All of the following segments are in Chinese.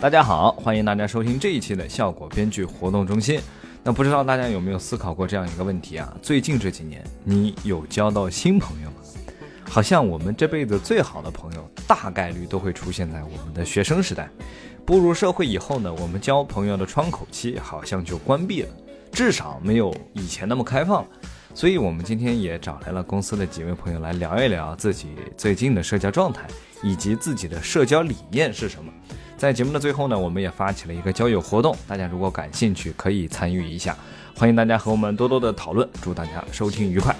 大家好，欢迎大家收听这一期的效果编剧活动中心。那不知道大家有没有思考过这样一个问题啊？最近这几年，你有交到新朋友吗？好像我们这辈子最好的朋友，大概率都会出现在我们的学生时代。步入社会以后呢，我们交朋友的窗口期好像就关闭了，至少没有以前那么开放了。所以，我们今天也找来了公司的几位朋友来聊一聊自己最近的社交状态，以及自己的社交理念是什么。在节目的最后呢，我们也发起了一个交友活动，大家如果感兴趣，可以参与一下。欢迎大家和我们多多的讨论，祝大家收听愉快。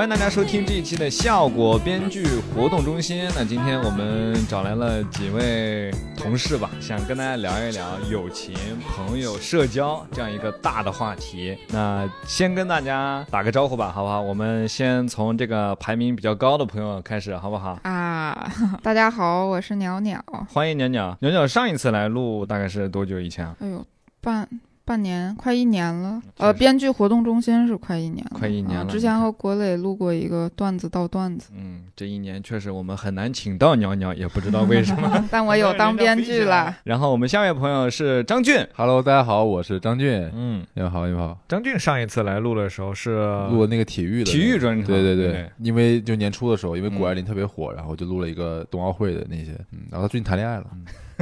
欢迎大家收听这一期的效果编剧活动中心。那今天我们找来了几位同事吧，想跟大家聊一聊友情、朋友、社交这样一个大的话题。那先跟大家打个招呼吧，好不好？我们先从这个排名比较高的朋友开始，好不好？啊，大家好，我是鸟鸟。欢迎鸟鸟。鸟鸟上一次来录大概是多久以前啊？哎呦，半。半年，快一年了。呃，编剧活动中心是快一年了，快一年了。之前和国磊录过一个段子到段子。嗯，这一年确实我们很难请到鸟鸟，也不知道为什么。但我有当编剧了。然后我们下一位朋友是张俊，Hello，大家好，我是张俊。嗯，你好，你好。张俊上一次来录的时候是录那个体育的体育专场。对对对，因为就年初的时候，因为谷爱凌特别火，然后就录了一个冬奥会的那些。嗯，然后他最近谈恋爱了。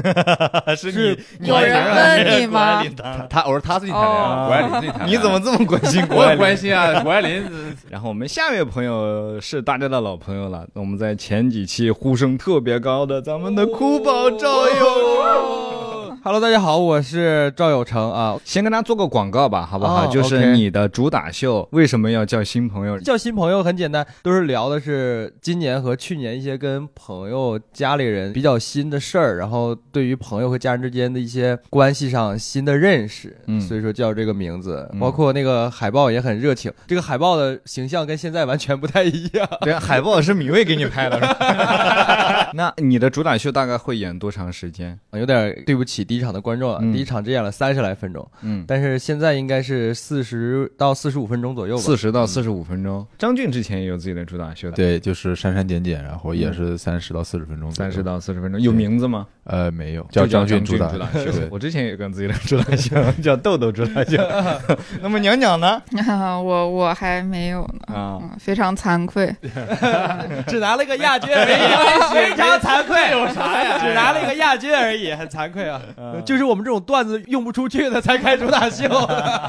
是你有人问你吗？他他我说他自己谈恋爱，谷爱凌自己谈恋爱。你怎么这么关心谷爱凌？关心啊，谷爱凌。然后我们下一位朋友是大家的老朋友了，我们在前几期呼声特别高的咱们的酷宝赵友。Hello，大家好，我是赵有成啊。先跟大家做个广告吧，好不好？就是你的主打秀为什么要叫新朋友？叫新朋友很简单，都是聊的是今年和去年一些跟朋友、家里人比较新的事儿，然后对于朋友和家人之间的一些关系上新的认识，嗯，所以说叫这个名字。包括那个海报也很热情，这个海报的形象跟现在完全不太一样。对，海报是米未给你拍的。那你的主打秀大概会演多长时间？有点对不起。第一场的观众啊，第一场只演了三十来分钟，嗯，但是现在应该是四十到四十五分钟左右吧。四十到四十五分钟。张俊之前也有自己的主打秀，对，就是删删减减，然后也是三十到四十分钟。三十到四十分钟，有名字吗？呃，没有，叫张俊主打秀。我之前也跟自己的主打秀叫豆豆主打秀。那么娘娘呢？我我还没有呢啊，非常惭愧，只拿了个亚军而已，非常惭愧。有啥呀？只拿了一个亚军而已，很惭愧啊。就是我们这种段子用不出去的才开主打秀，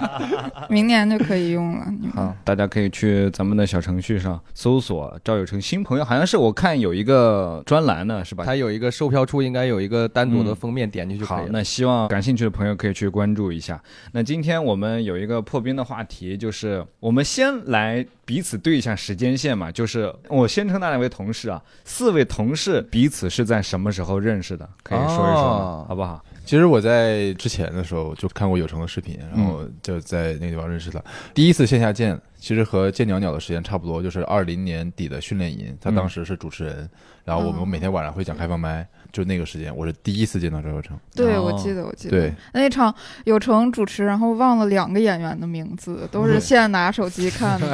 明年就可以用了。好，大家可以去咱们的小程序上搜索赵有成新朋友，好像是我看有一个专栏呢，是吧？它有一个售票处，应该有一个单独的封面，点进去就可以。那希望感兴趣的朋友可以去关注一下。那今天我们有一个破冰的话题，就是我们先来彼此对一下时间线嘛，就是我先称那两位同事啊，四位同事彼此是在什么时候认识的？可以说一说，好不好？其实我在之前的时候就看过有成的视频，然后就在那个地方认识他。第一次线下见，其实和见鸟鸟的时间差不多，就是二零年底的训练营，他当时是主持人，然后我们每天晚上会讲开放麦。就那个时间，我是第一次见到赵有成。对，我记得，我记得。对，那场有成主持，然后忘了两个演员的名字，都是现在拿手机看的。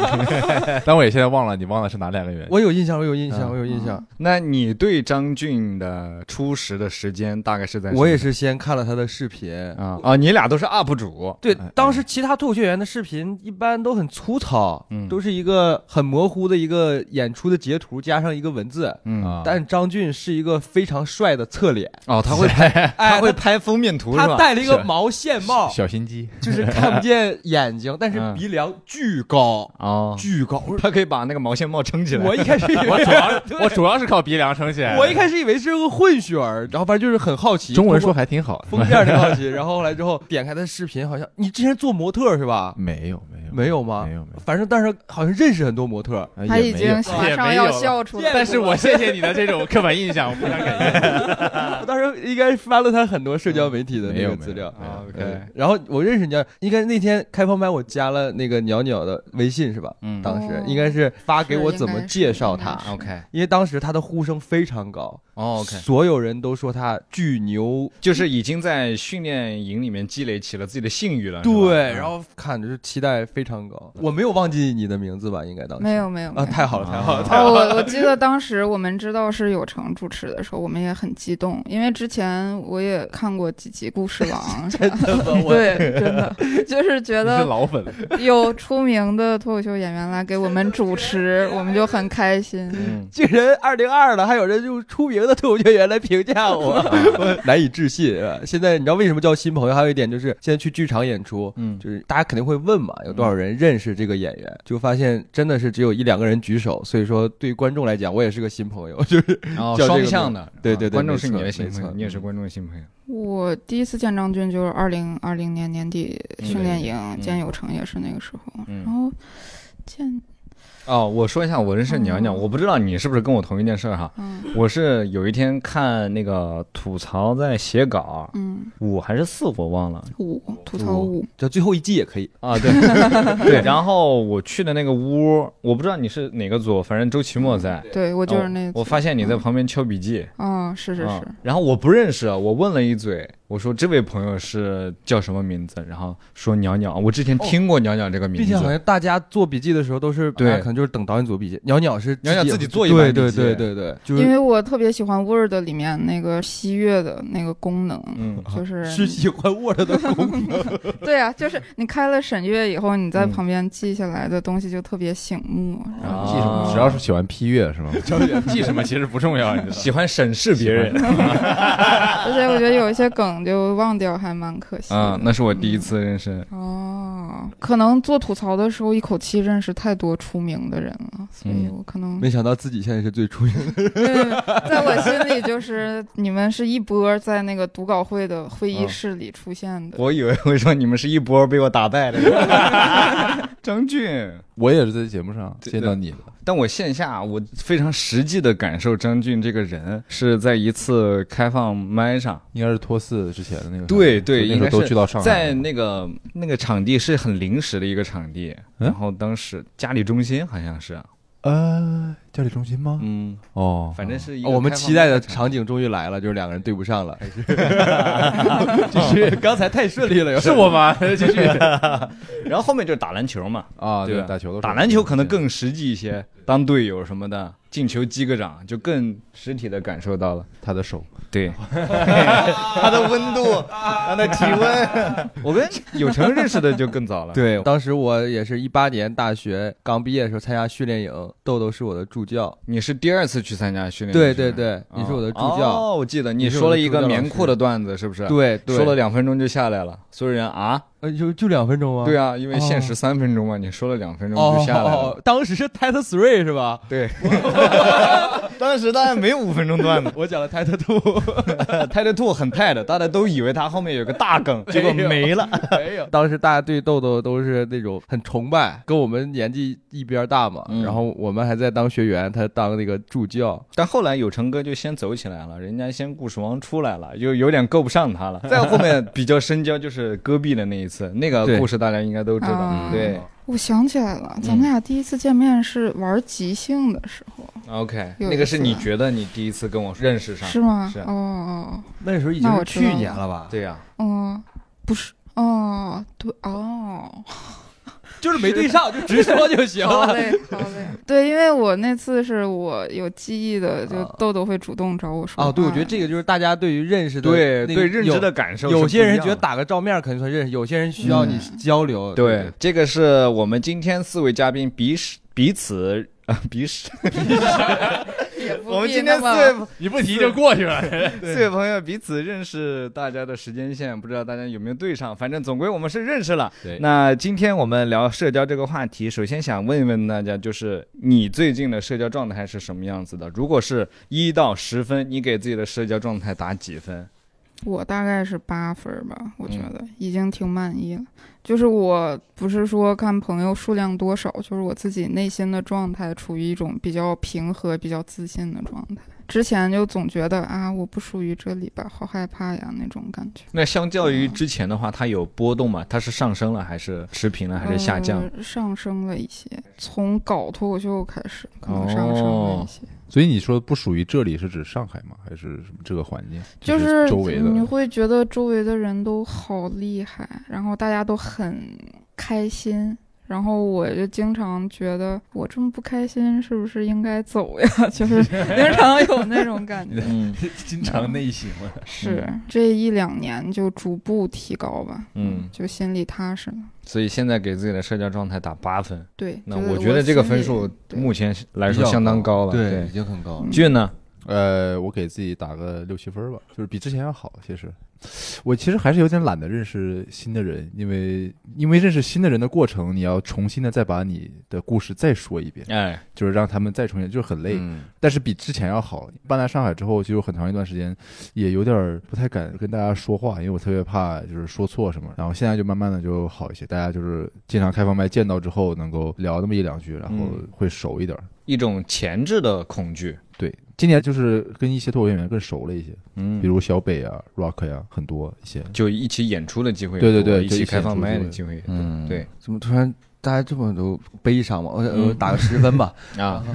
但我也现在忘了，你忘了是哪两个演员？我有印象，我有印象，我有印象。那你对张俊的初识的时间大概是在？我也是先看了他的视频啊啊！你俩都是 UP 主。对，当时其他脱口秀演员的视频一般都很粗糙，都是一个很模糊的一个演出的截图，加上一个文字。嗯，但张俊是一。一个非常帅的侧脸。哦，他会 拍，他会拍封面图，他戴了一个毛线帽，小心机，就是 看不见眼睛，但是鼻梁巨高。啊，巨高，他可以把那个毛线帽撑起来。我一开始以为我主要 我主要是靠鼻梁撑起来，我一开始以为是个混血儿，然后反正就是很好奇，中文说还挺好，封面挺好奇，然后后来之后点开他视频，好像你之前做模特是吧？没有没有。没有吗？没有没有，反正但是好像认识很多模特，他已经马上要笑出来，但是我谢谢你的这种刻板印象，我非常感谢。我当时 应该发了他很多社交媒体的那个资料，OK。然后我认识你，应该那天开放麦我加了那个鸟鸟的微信是吧？嗯，当时应该是发给我怎么介绍他，OK。因为当时他的呼声非常高，哦，OK，所有人都说他巨牛，就是已经在训练营里面积累起了自己的信誉了。对，然后看着是期待非常高。我没有忘记你的名字吧？应该当时没有没有啊，太好了太好了。哦，我我记得当时我们知道是有成主持的时候，我们也很激动，因为之前我也看过几集《故事王》，真的？对，真的就是觉得老粉有出名的脱口秀演员来给我们主持，我们就很开心。竟然二零二了，还有人就出名的脱口秀演员来评价我，我 难以置信。现在你知道为什么叫新朋友？还有一点就是现在去剧场演出，嗯，就是大家肯定会问嘛，有多少人认识这个演员？就发现真的是只有一两个人举手，所以说对于观众来讲，我也是个新朋友，就是双向的。对对对，观众是你的新朋友，你也是观众的新朋友。我第一次见张军就是二零二零年年底训练营，见有成也是那个时候，然后见。哦，我说一下，我认识娘娘，我不知道你是不是跟我同一件事儿哈。嗯，我是有一天看那个吐槽在写稿，嗯，五还是四我忘了，五吐槽五，就最后一季也可以啊。对 对，然后我去的那个屋，我不知道你是哪个组，反正周奇墨在，对我就是那。我发现你在旁边敲笔记。啊，是是是。然后我不认识，我问了一嘴。我说这位朋友是叫什么名字？然后说鸟鸟，我之前听过鸟鸟这个名字，并且好像大家做笔记的时候都是对，就是等导演组笔记。鸟鸟是鸟鸟自己做一对对对对对，因为我特别喜欢 Word 里面那个吸月的那个功能，嗯，就是是喜欢 Word 的功能。对啊，就是你开了审阅以后，你在旁边记下来的东西就特别醒目。然后记什么？只要是喜欢批阅是吗？记什么其实不重要，喜欢审视别人。而且我觉得有一些梗。就忘掉还蛮可惜啊！那是我第一次认识哦，可能做吐槽的时候一口气认识太多出名的人了，所以我可能没想到自己现在是最出名的人。在我心里，就是你们是一波在那个读稿会的会议室里出现的。我以为会说你们是一波被我打败的。张俊，我也是在节目上见到你的，但我线下我非常实际的感受张俊这个人是在一次开放麦上，应该是托四之前的那个，对对，应该都去到上海，在那个那个场地是很临时的一个场地，然后当时嘉里中心好像是。呃，教练中心吗？嗯，哦，反正是我们期待的场景终于来了，就是两个人对不上了。继续，刚才太顺利了，是我吗？继 续，然后后面就是打篮球嘛。啊，对，打球的打篮球可能更实际一些，当队友什么的。进球击个掌，就更实体的感受到了他的手，对，他的温度，他的体温。我跟有成认识的就更早了。对，当时我也是一八年大学刚毕业的时候参加训练营，豆豆是我的助教。你是第二次去参加训练？对对对，你是我的助教。哦，我记得你说了一个棉裤的段子，是不是？对，说了两分钟就下来了，所有人啊。呃，就就两分钟吗？对啊，因为限时三分钟嘛，你说了两分钟就下来了。当时是 Tight Three 是吧？对，当时大家没有五分钟段子，我讲了 Tight Two，Tight Two 很 Tight，大家都以为他后面有个大梗，结果没了。没有，当时大家对豆豆都是那种很崇拜，跟我们年纪一边大嘛，然后我们还在当学员，他当那个助教。但后来有成哥就先走起来了，人家先故事王出来了，就有点够不上他了。再后面比较深交就是戈壁的那一次。那个故事大家应该都知道。对，我想起来了，咱们俩第一次见面是玩即兴的时候。OK，那个是你觉得你第一次跟我认识上是吗？是哦哦，那时候已经是去年了吧？对呀。嗯，不是哦，对哦。就是没对上，就直说就 行了。好嘞，好嘞。对，因为我那次是我有记忆的，就豆豆会主动找我说。哦，对，我觉得这个就是大家对于认识的对对认知的感受。有些人觉得打个照面可能算认识，有些人需要你交流。对，这个是我们今天四位嘉宾彼此彼此。啊，我们今天四位你 不提就过去了。四位朋友彼此认识，大家的时间线不知道大家有没有对上，反正总归我们是认识了。对，那今天我们聊社交这个话题，首先想问一问大家，就是你最近的社交状态是什么样子的？如果是一到十分，你给自己的社交状态打几分？我大概是八分吧，我觉得已经挺满意了。就是我不是说看朋友数量多少，就是我自己内心的状态处于一种比较平和、比较自信的状态。之前就总觉得啊，我不属于这里吧，好害怕呀那种感觉。那相较于之前的话，它有波动吗？它是上升了，还是持平了，还是下降？上升了一些，从搞脱口秀开始，可能上升了一些。所以你说不属于这里是指上海吗？还是什么这个环境？就是周围的你会觉得周围的人都好厉害，然后大家都很开心。然后我就经常觉得，我这么不开心，是不是应该走呀？就是 经常有那种感觉。嗯，经常内省了。是这一两年就逐步提高吧。嗯，就心里踏实了。所以现在给自己的社交状态打八分。对，那我觉得这个分数目前来说相当高了。对，已经很高了。俊呢？呃，我给自己打个六七分吧，就是比之前要好。其实，我其实还是有点懒得认识新的人，因为因为认识新的人的过程，你要重新的再把你的故事再说一遍，哎，就是让他们再重新，就是很累。但是比之前要好。搬来上海之后，就有很长一段时间也有点不太敢跟大家说话，因为我特别怕就是说错什么。然后现在就慢慢的就好一些，大家就是经常开放麦见到之后，能够聊那么一两句，然后会熟一点。一种前置的恐惧，对。今年就是跟一些脱口演员更熟了一些，嗯，比如小北啊、Rock 呀，很多一些，就一起演出的机会，对对对，一起开放麦的机会，嗯，对。怎么突然？大家这么都悲伤吗？我我打个十分吧。啊，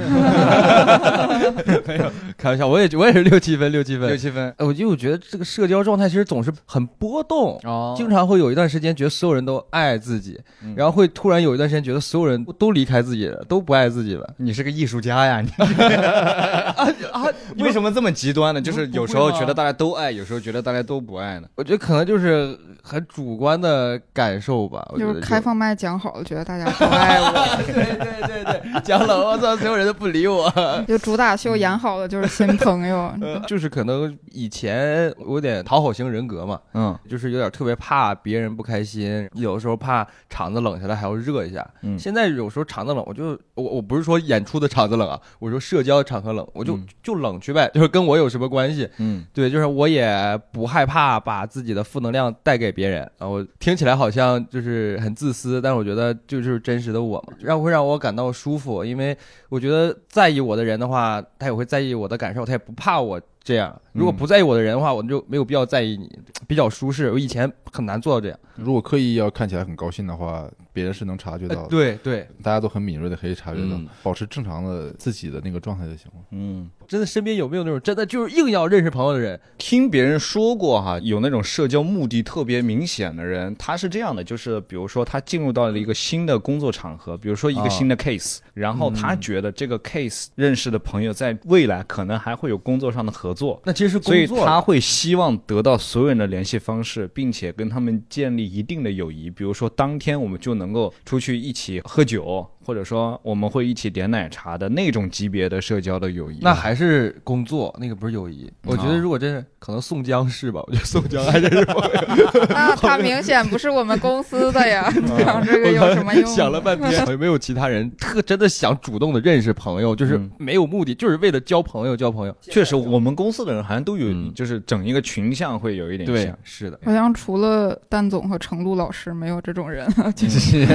没有开玩笑，我也我也是六七分，六七分，六七分。我就我觉得这个社交状态其实总是很波动，经常会有一段时间觉得所有人都爱自己，然后会突然有一段时间觉得所有人都离开自己了，都不爱自己了。你是个艺术家呀？你啊 啊！为什么这么极端呢？就是有时候觉得大家都爱，有时候觉得大家都不爱呢？我觉得可能就是很主观的感受吧。就是开放麦讲好了，觉得大。大家不爱我，对对对对，讲冷，我操，所有人都不理我。就主打秀演好了就是新朋友，就是可能以前我有点讨好型人格嘛，嗯，就是有点特别怕别人不开心，有的时候怕场子冷下来还要热一下。嗯，现在有时候场子冷，我就我我不是说演出的场子冷啊，我说社交场合冷，我就就冷去呗，就是跟我有什么关系？嗯，对，就是我也不害怕把自己的负能量带给别人啊。我听起来好像就是很自私，但是我觉得就是。就是真实的我嘛，让会让我感到舒服，因为我觉得在意我的人的话，他也会在意我的感受，他也不怕我这样。如果不在意我的人的话，我就没有必要在意你，比较舒适。我以前很难做到这样。如果刻意要看起来很高兴的话，别人是能察觉到的。对对，大家都很敏锐的可以察觉到，保持正常的自己的那个状态就行了。嗯。真的身边有没有那种真的就是硬要认识朋友的人？听别人说过哈，有那种社交目的特别明显的人，他是这样的，就是比如说他进入到了一个新的工作场合，比如说一个新的 case，然后他觉得这个 case 认识的朋友在未来可能还会有工作上的合作，那其实是所以他会希望得到所有人的联系方式，并且跟他们建立一定的友谊，比如说当天我们就能够出去一起喝酒。或者说我们会一起点奶茶的那种级别的社交的友谊，那还是工作，那个不是友谊。我觉得如果真是可能，宋江是吧？我觉得宋江还真是朋友。那 他明显不是我们公司的呀，讲这个有什么用？想了半天，有没有其他人特真的想主动的认识朋友，就是没有目的，就是为了交朋友交朋友。确实，我们公司的人好像都有，就是整一个群像会有一点像。是的，好像除了蛋总和程璐老师，没有这种人。就 是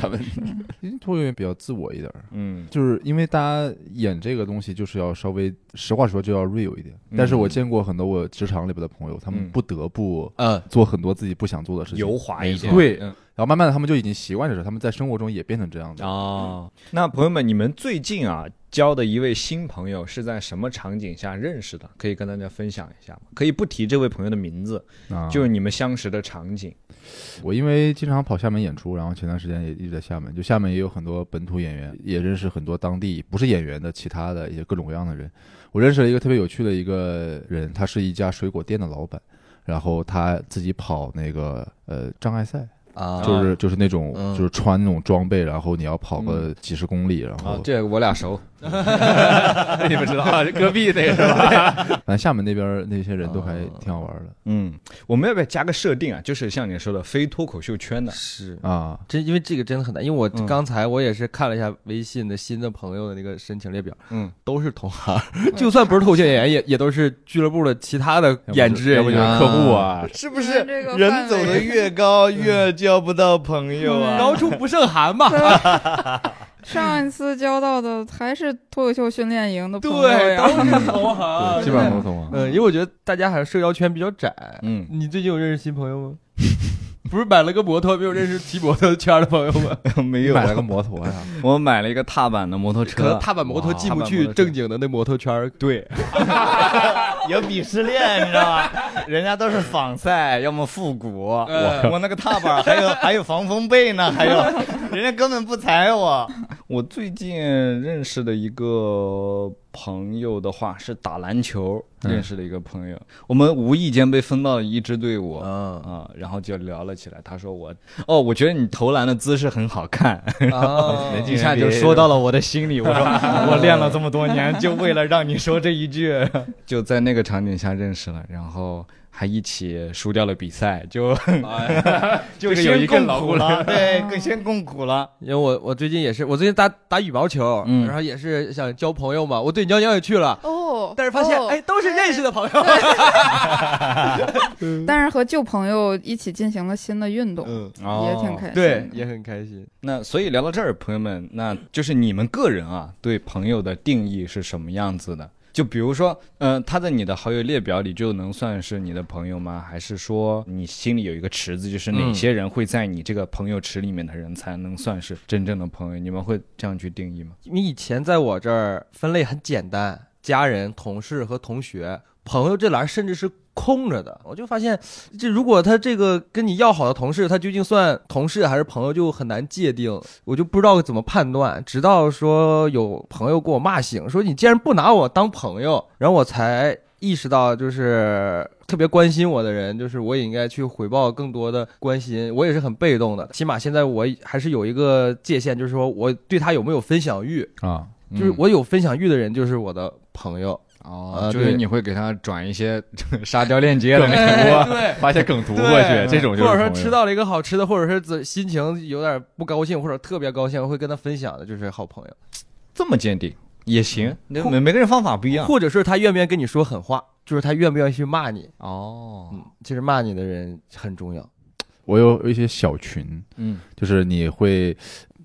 他们脱口秀比较自我一点，嗯，就是因为大家演这个东西，就是要稍微实话说，就要 real 一点。但是我见过很多我职场里边的朋友，他们不得不呃做很多自己不想做的事情，油滑一些，对，然后慢慢的他们就已经习惯这事，他们在生活中也变成这样子啊。那朋友们，你们最近啊交的一位新朋友是在什么场景下认识的？可以跟大家分享一下吗？可以不提这位朋友的名字，啊就是你们相识的场景。我因为经常跑厦门演出，然后前段时间也一直在厦门，就厦门也有很多本土演员，也认识很多当地不是演员的其他的一些各种各样的人。我认识了一个特别有趣的一个人，他是一家水果店的老板，然后他自己跑那个呃障碍赛。啊，就是就是那种，就是穿那种装备，然后你要跑个几十公里，然后这我俩熟，你们知道啊，隔壁那个是吧？反正厦门那边那些人都还挺好玩的。嗯，我们要不要加个设定啊？就是像你说的，非脱口秀圈的，是啊，这因为这个真的很难。因为我刚才我也是看了一下微信的新的朋友的那个申请列表，嗯，都是同行，就算不是脱口秀演员，也也都是俱乐部的其他的演职人员、客户啊，是不是？人走的越高越。交不到朋友啊，高处不胜寒嘛。上一次交到的还是脱口秀训练营的朋友呀，都是同行，基本上都同行。嗯，因为我觉得大家还是社交圈比较窄。嗯，你最近有认识新朋友吗？不是买了个摩托，没有认识骑摩托圈的朋友们？没有买了个摩托呀，我买了一个踏板的摩托车可能车，踏板摩托进不去正经的那摩托圈儿。对，有鄙视链，你知道吗？人家都是仿赛，要么复古，我我那个踏板还有还有防风被呢，还有人家根本不踩我。我最近认识的一个朋友的话是打篮球认识的一个朋友，我们无意间被分到了一支队伍。嗯啊，然后就聊了起来。他说我，哦，我觉得你投篮的姿势很好看，一下就说到了我的心里。我说 我练了这么多年，就为了让你说这一句。就在那个场景下认识了，然后还一起输掉了比赛，就 就先共更牢固苦了，对，更先共苦了。因为我我最近也是，我最近打打羽毛球，嗯然后也是想交朋友嘛。我对鸟鸟也去了，哦，但是发现哦哎都是认识的朋友。但是和旧朋友一起进行了新的运动，嗯，也挺开心。对，也很开心。那所以聊到这儿，朋友们，那就是你们个人啊，对朋友的定义是什么样子的？就比如说，嗯，他在你的好友列表里就能算是你的朋友吗？还是说你心里有一个池子，就是哪嗯些人会在你这个朋友池里面的人才能算是真正的朋友？你们会这样去定义吗？你以前在我这儿分类很简单，家人、同事和同学，朋友这栏甚至是空着的。我就发现，这如果他这个跟你要好的同事，他究竟算同事还是朋友，就很难界定，我就不知道怎么判断。直到说有朋友给我骂醒，说你竟然不拿我当朋友，然后我才意识到，就是特别关心我的人，就是我也应该去回报更多的关心。我也是很被动的，起码现在我还是有一个界限，就是说我对他有没有分享欲。啊，就是我有分享欲的人，就是我的朋友。哦，就是你会给他转一些 沙雕链接的那种。哎对，发些梗图过去，这种就是或者说吃到了一个好吃的，或者是自心情有点不高兴，或者特别高兴，会跟他分享的，就是好朋友。这么坚定也行，每每个人方法不一样。或者是他愿不愿意跟你说狠话，就是他愿不愿意去骂你。哦，嗯，其实骂你的人很重要。我有有一些小群，嗯，就是你会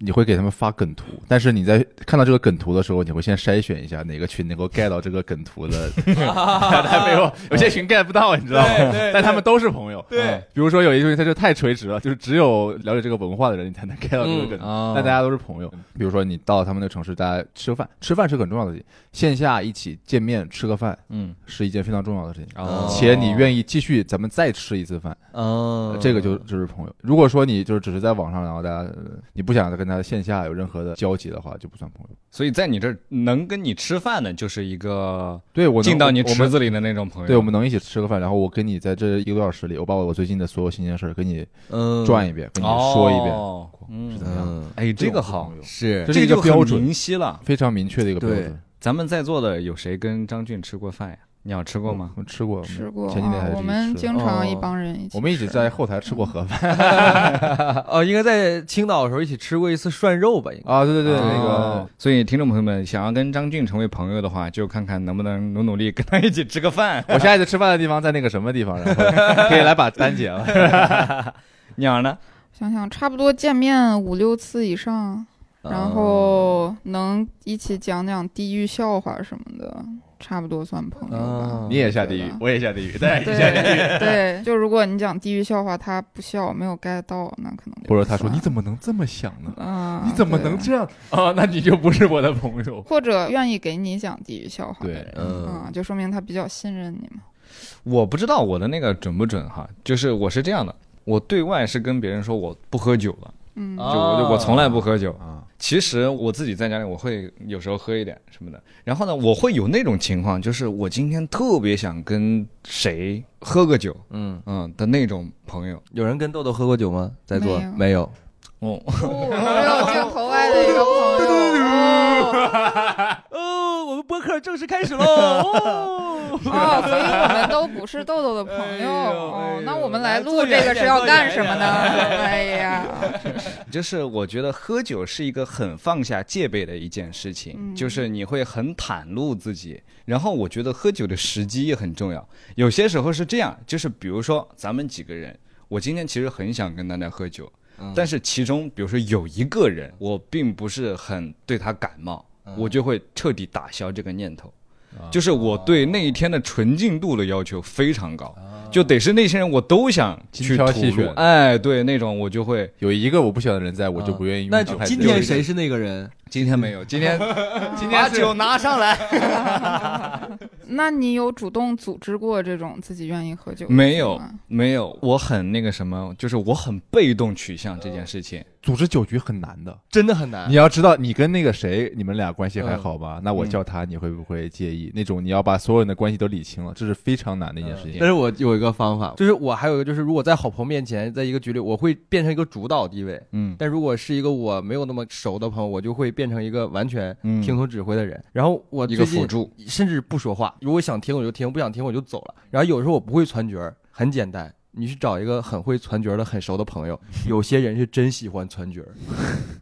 你会给他们发梗图，但是你在看到这个梗图的时候，你会先筛选一下哪个群能够 get 到这个梗图的，还没有有些群 get 不到，你知道吗？但他们都是朋友。对嗯比如说有一个群他就太垂直了，就是只有了解这个文化的人，你才能 get 到这个梗但大家都是朋友。比如说你到他们那个城市，大家吃个饭，吃饭是很重要的事情，线下一起见面吃个饭嗯，是一件非常重要的事情。哦且你愿意继续咱们再吃一次饭，嗯这个就就是朋友。如果说你就是只是在网上，然后大家呃你不想跟他线下有任何的交集的话，就不算朋友。所以在你这儿能跟你吃饭的，就是一个对我进到你池子里的那种朋友。对，我们能一起吃个饭，然后我跟你在这一个多小时里，我把我最近的所有新鲜事儿跟你嗯转一遍，跟你说一遍，是怎么样？嗯哎，这个好是这是一个就很标准明晰了。非常明确的一个标对准。咱们在座的有谁跟张俊吃过饭呀？你要吃过吗？我吃过，吃过前几天我们经常一哦帮人一起吃。我们一起在后台吃过盒饭 哦，应该在青岛的时候一起吃过一次涮肉吧？应该。啊，对对对，哦那个所以听众朋友们想要跟张俊成为朋友的话，就看看能不能努努力跟他一起吃个饭。我下一次吃饭的地方在那个什么地方，然后 可以来把单结了。鸟呢？想想差不多见面五六次以上，然后能一起讲讲地狱笑话什么的，差不多算朋友。你也下地狱，我也下地狱，对，对对，就如果你讲地狱笑话，他不笑，没有 get 到，那可能就或者他说你怎么能这么想呢？啊？你怎么能这样啊？那你就不是我的朋友。或者愿意给你讲地狱笑话的对人，嗯啊，就说明他比较信任你嘛。我不知道我的那个准不准哈，就是我是这样的，我对外是跟别人说我不喝酒了，嗯，就我就我从来不喝酒。啊，其实我自己在家里，我会有时候喝一点什么的。然后呢，我会有那种情况，就是我今天特别想跟谁喝个酒，嗯，嗯的那种朋友。有人跟豆豆喝过酒吗？在座没有。哦，哦，只有镜头外的一个朋友。播客正式开始喽！哦，哦，所以我们都不是豆豆的朋友。哦那我们来录这个是要干什么呢？点哎呀，就是我觉得喝酒是一个很放下戒备的一件事情，嗯就是你会很袒露自己。然后我觉得喝酒的时机也很重要，有些时候是这样，就是比如说咱们几个人，我今天其实很想跟大家喝酒，嗯但是其中比如说有一个人，我并不是很对他感冒，我就会彻底打消这个念头。就是我对那一天的纯净度的要求非常高，啊就得是那些人我都想去精挑细选哎，对，那种我就会。有一个我不喜欢的人在，我就不愿意。那今天谁？是那个人？今天没有，今天 今把酒拿上来。那你有主动组织过这种自己愿意喝酒的没有没有，我很那个什么，就是我很被动取向这件事情。组织酒局很难的，真的很难你。要知道，你跟那个谁，你们俩关系还好吧？那我嗯叫他，你会不会介意？那种你要把所有人的关系都理清了，这是非常难的一件事情。但是我有一个方法，就是我还有一个，就是如果在好朋友面前，在一个局里，我会变成一个主导地位。嗯但如果是一个我没有那么熟的朋友，我就会变成一个完全嗯听从指挥的人。然后我一个辅助，甚至不说话。如果想听我就听，不想听我就走了。然后有时候我不会传角儿，很简单，你去找一个很会传角儿的、很熟的朋友。有些人是真喜欢传角儿，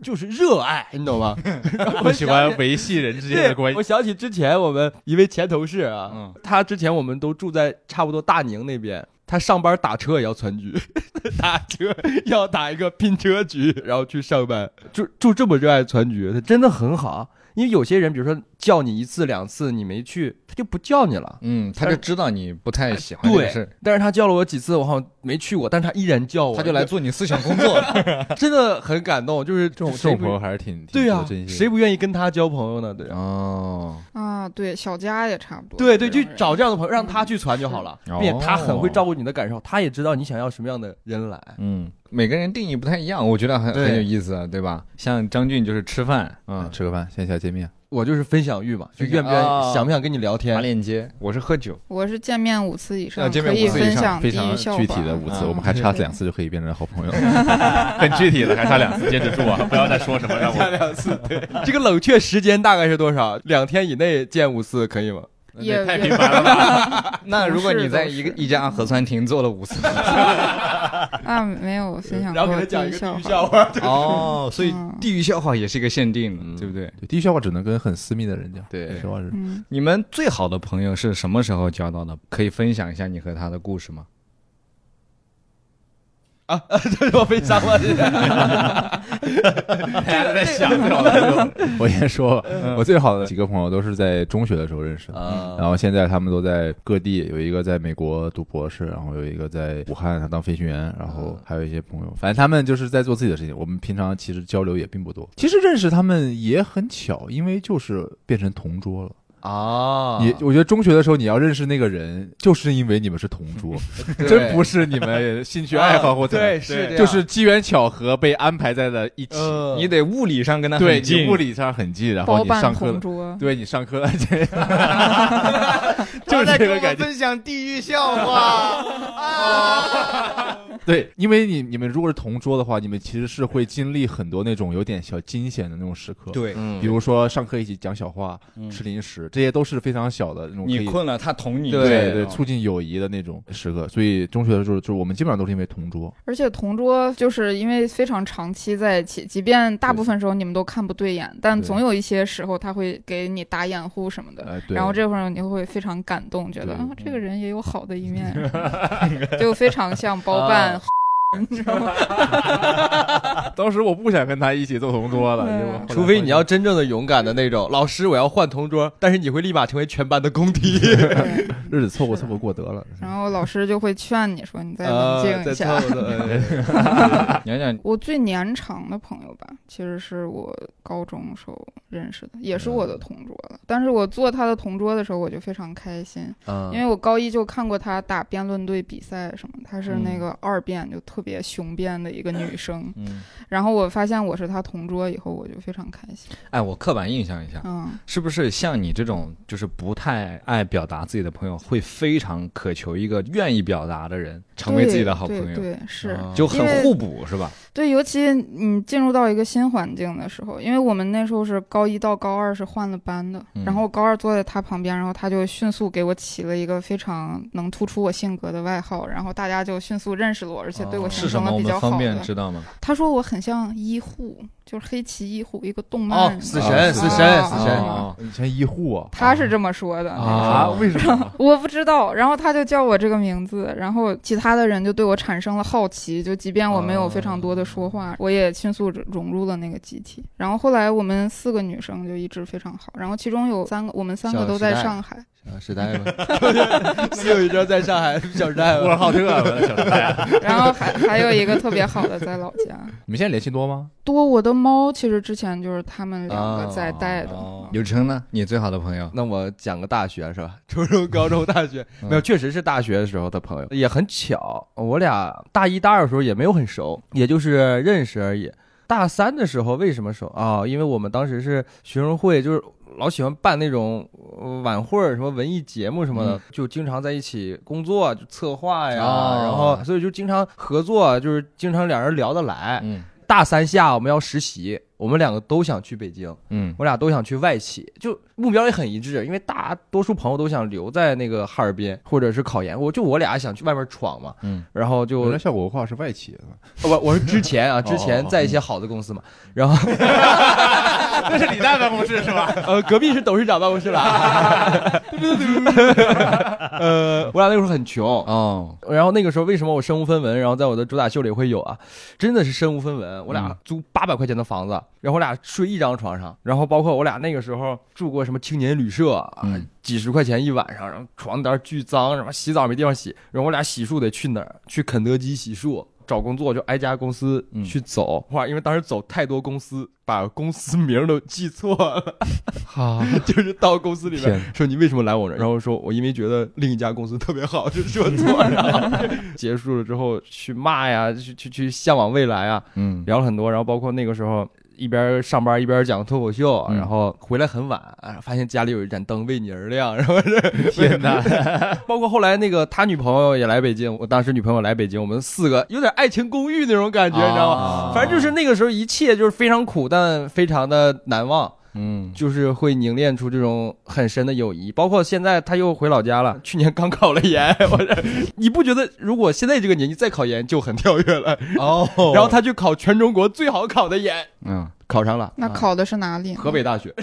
就是热爱，你懂吗？我喜欢维系人之间的关系我。想起之前我们一位前同事啊，嗯他之前我们都住在差不多大宁那边，他上班打车也要传局，打车要打一个拼车局，然后去上班，就就这么热爱传局，他真的很好。因为有些人，比如说叫你一次两次你没去，他就不叫你了。嗯，他就知道你不太喜欢这个对事，但是他叫了我几次，我好像没去过，但是他依然叫我，他就来做你思想工作。真的很感动。就是这这种这种朋友还是挺挺对呀、值得珍惜。谁不愿意跟他交朋友呢？对呀、哦，啊，对，小佳也差不多。对对，就找这样的朋友，让他去传就好了，嗯并且他很会照顾你的感受，他也知道你想要什么样的人来。嗯，每个人定义不太一样，我觉得很很有意思，啊对吧？像张俊就是吃饭，嗯，嗯，吃个饭，线下见面。我就是分享欲嘛，就愿不愿想不想跟你聊天发天？链接，我是喝酒，我是见面五次以上，要见面五次以上分享非常具体的五次，嗯我们还差两次就可以变成好朋友，很具体的，还差两次，坚持住啊！不要再说什么让我两次，对，这个冷却时间大概是多少？两天以内见五次可以吗？也太频繁了吧？那如果你在一个一家核酸亭做了五次，啊，没有分享然后过给他讲一个地笑话。哦，所以嗯地域笑话也是一个限定对不对？地域笑话只能跟很私密的人讲。对实话是。嗯，你们最好的朋友是什么时候交到的？可以分享一下你和他的故事吗？啊，这是我悲伤了。大家在想最好的朋友，我先说，我最好的几个朋友都是在中学的时候认识的。啊然后现在他们都在各地，有一个在美国读博士，然后有一个在武汉他当飞行员，然后还有一些朋友，反正他们就是在做自己的事情。我们平常其实交流也并不多。其实认识他们也很巧，因为就是变成同桌了。啊你我觉得中学的时候你要认识那个人，就是因为你们是同桌，真不是你们 兴趣爱好或者对是就是机缘巧合被安排在了一起。呃你得物理上跟他对很近，你物理上很近，然后你上课了，同桌，对你上课了，这就是这个感觉。分享地狱笑话。对，因为你你们如果是同桌的话，你们其实是会经历很多那种有点小惊险的那种时刻。，对，嗯比如说上课一起讲小话、嗯吃零食，这些都是非常小的那种。你困了，他捅你。对对，哦促进友谊的那种时刻，所以中学的时候，就是我们基本上都是因为同桌，而且同桌就是因为非常长期在一起，即便大部分时候你们都看不对眼，但总有一些时候他会给你打掩护什么的。呃，对，然后这会儿你会非常感动，觉得啊，这个人也有好的一面，就非常像包办，你知道吗？当时我不想跟他一起做同桌了，除非你要真正的勇敢的那种，老师我要换同桌，但是你会立马成为全班的公敌。日子凑合凑合过得了。然后老师就会劝你说，你再啊冷静再一下。凑合讲讲我最年长的朋友吧，其实是我高中时候认识的，也是我的同桌了。但是我做他的同桌的时候，我就非常开心，嗯因为我高一就看过他打辩论队比赛什么，他是那嗯个二辩，就特别雄辩的一个女生。嗯，然后我发现我是她同桌以后，我就非常开心。哎，我刻板印象一下，嗯，是不是像你这种就是不太爱表达自己的朋友，会非常渴求一个愿意表达的人成为自己的好朋友，对对对，是。啊就很互补，是吧？对，尤其你进入到一个新环境的时候，因为我们那时候是高一到高二是换了班的，嗯然后我高二坐在他旁边，然后他就迅速给我起了一个非常能突出我性格的外号，然后大家就迅速认识了我，而且对我是什么？我成了比较好们方便的。知道吗？他说我很像医护，就是黑崎医护一个动漫哦里面死神的死神啊死神以前医护啊他是这么说的啊？为什么？我不知道，然后他就叫我这个名字，然后其他的人就对我产生了好奇，就即便我没有非常多的说话，我也迅速融入了那个集体。然后后来我们四个女生就一直非常好，然后其中有三个，我们三个都在上海。啊，时代吗？是有一张在上海，小时代吗？呼和浩特的小时代，然后还还有一个特别好的在老家。你们现在联系多吗？多我的猫其实之前就是他们两个在带的。哦，柳成呢？你最好的朋友？那我讲个大学是吧？初中、高中、大学没有，确实是大学的时候的朋友，也很巧，我俩大一、大二的时候也没有很熟，也就是认识而已。大三的时候为什么熟啊？因为我们当时是学生会，就是老喜欢办那种呃晚会儿、什么文艺节目什么的，嗯就经常在一起工作、就策划呀，哦然后所以就经常合作，就是经常两人聊得来。嗯大三下我们要实习，我们两个都想去北京，嗯。我俩都想去外企，就目标也很一致，因为大多数朋友都想留在那个哈尔滨或者是考研，我就我俩想去外面闯嘛，嗯，然后就原来效果文化是外企的，我我是之前啊，之前在一些好的公司嘛，然后那是李诞办公室是吧？呃隔壁是董事长办公室了，呃我俩那时候很穷，哦，然后那个时候为什么我身无分文，然后在我的主打秀里会有啊？真的是身无分文，我俩嗯租八百块钱的房子，然后我俩睡一张床上，然后包括我俩那个时候住过什么青年旅社啊，嗯几十块钱一晚上，然后床单巨脏，什么洗澡没地方洗，然后我俩洗漱得去哪儿？去肯德基洗漱。找工作就挨家公司嗯去走，哇！因为当时走太多公司，把公司名都记错了。好，就是到公司里面说你为什么来我这儿，然后说我因为觉得另一家公司特别好，就说错，然 后结束了之后去骂呀，去去去向往未来啊，嗯聊了很多，然后包括那个时候。一边上班一边讲脱口秀，嗯然后回来很晚，啊发现家里有一盏灯为你而亮，然后是天哪，包括后来那个他女朋友也来北京，我当时女朋友来北京，我们四个有点爱情公寓那种感觉，你知道吗？啊反正就是那个时候一切就是非常苦，但非常的难忘。嗯就是会凝练出这种很深的友谊。包括现在他又回老家了，去年刚考了研，我这你不觉得如果现在这个年纪再考研就很跳跃了？哦 然后他去考全中国最好考的研，嗯，考上了，啊那考的是哪里？河北大学。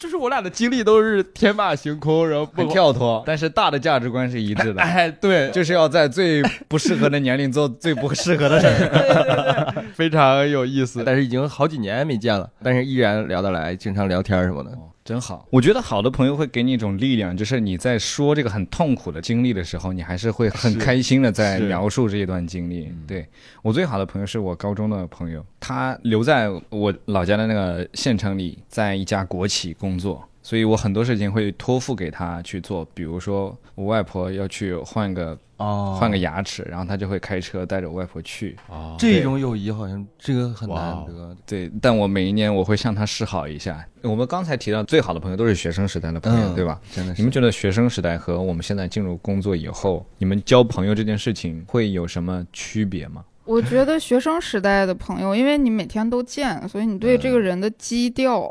就是我俩的经历都是天马行空，然后不很跳脱，但是大的价值观是一致的，哎，对，就是要在最不适合的年龄做最不适合的事儿。非常有意思。但是已经好几年没见了，但是依然聊得来，经常聊天什么的。哦真好，我觉得好的朋友会给你一种力量，就是你在说这个很痛苦的经历的时候，你还是会很开心的在描述这一段经历。对我最好的朋友是我高中的朋友，他留在我老家的那个县城里，在一家国企工作。所以我很多事情会托付给他去做，比如说我外婆要去换个哦换个牙齿，然后他就会开车带着我外婆去。哦这种友谊好像这个很难得。对，但我每一年我会向他示好一下。我们刚才提到最好的朋友都是学生时代的朋友，嗯对吧？真的是你们觉得学生时代和我们现在进入工作以后，你们交朋友这件事情会有什么区别吗？我觉得学生时代的朋友，因为你每天都见，所以你对这个人的基调，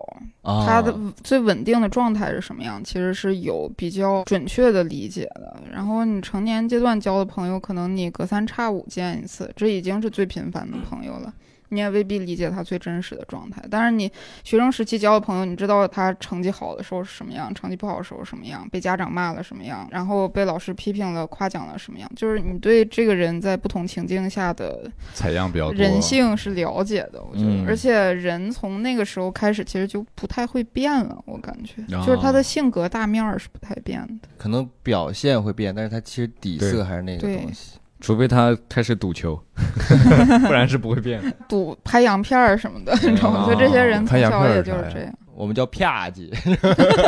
啊他的最稳定的状态是什么样，其实是有比较准确的理解的。然后你成年阶段交的朋友，可能你隔三差五见一次，这已经是最频繁的朋友了。你也未必理解他最真实的状态，但是你学生时期交的朋友，你知道他成绩好的时候是什么样，成绩不好的时候是什么样，被家长骂了什么样，然后被老师批评了、夸奖了什么样，就是你对这个人在不同情境下的采样比较多，人性是了解的，我觉得，嗯而且人从那个时候开始，其实就不太会变了，我感觉，哦就是他的性格大面儿是不太变的。可能表现会变，但是他其实底色还是那个东西。除非他开始赌球，不然是不会变的。赌拍洋片儿什么的，你知道吗？就这些人从拍洋小也就是这样。我们叫啪叽，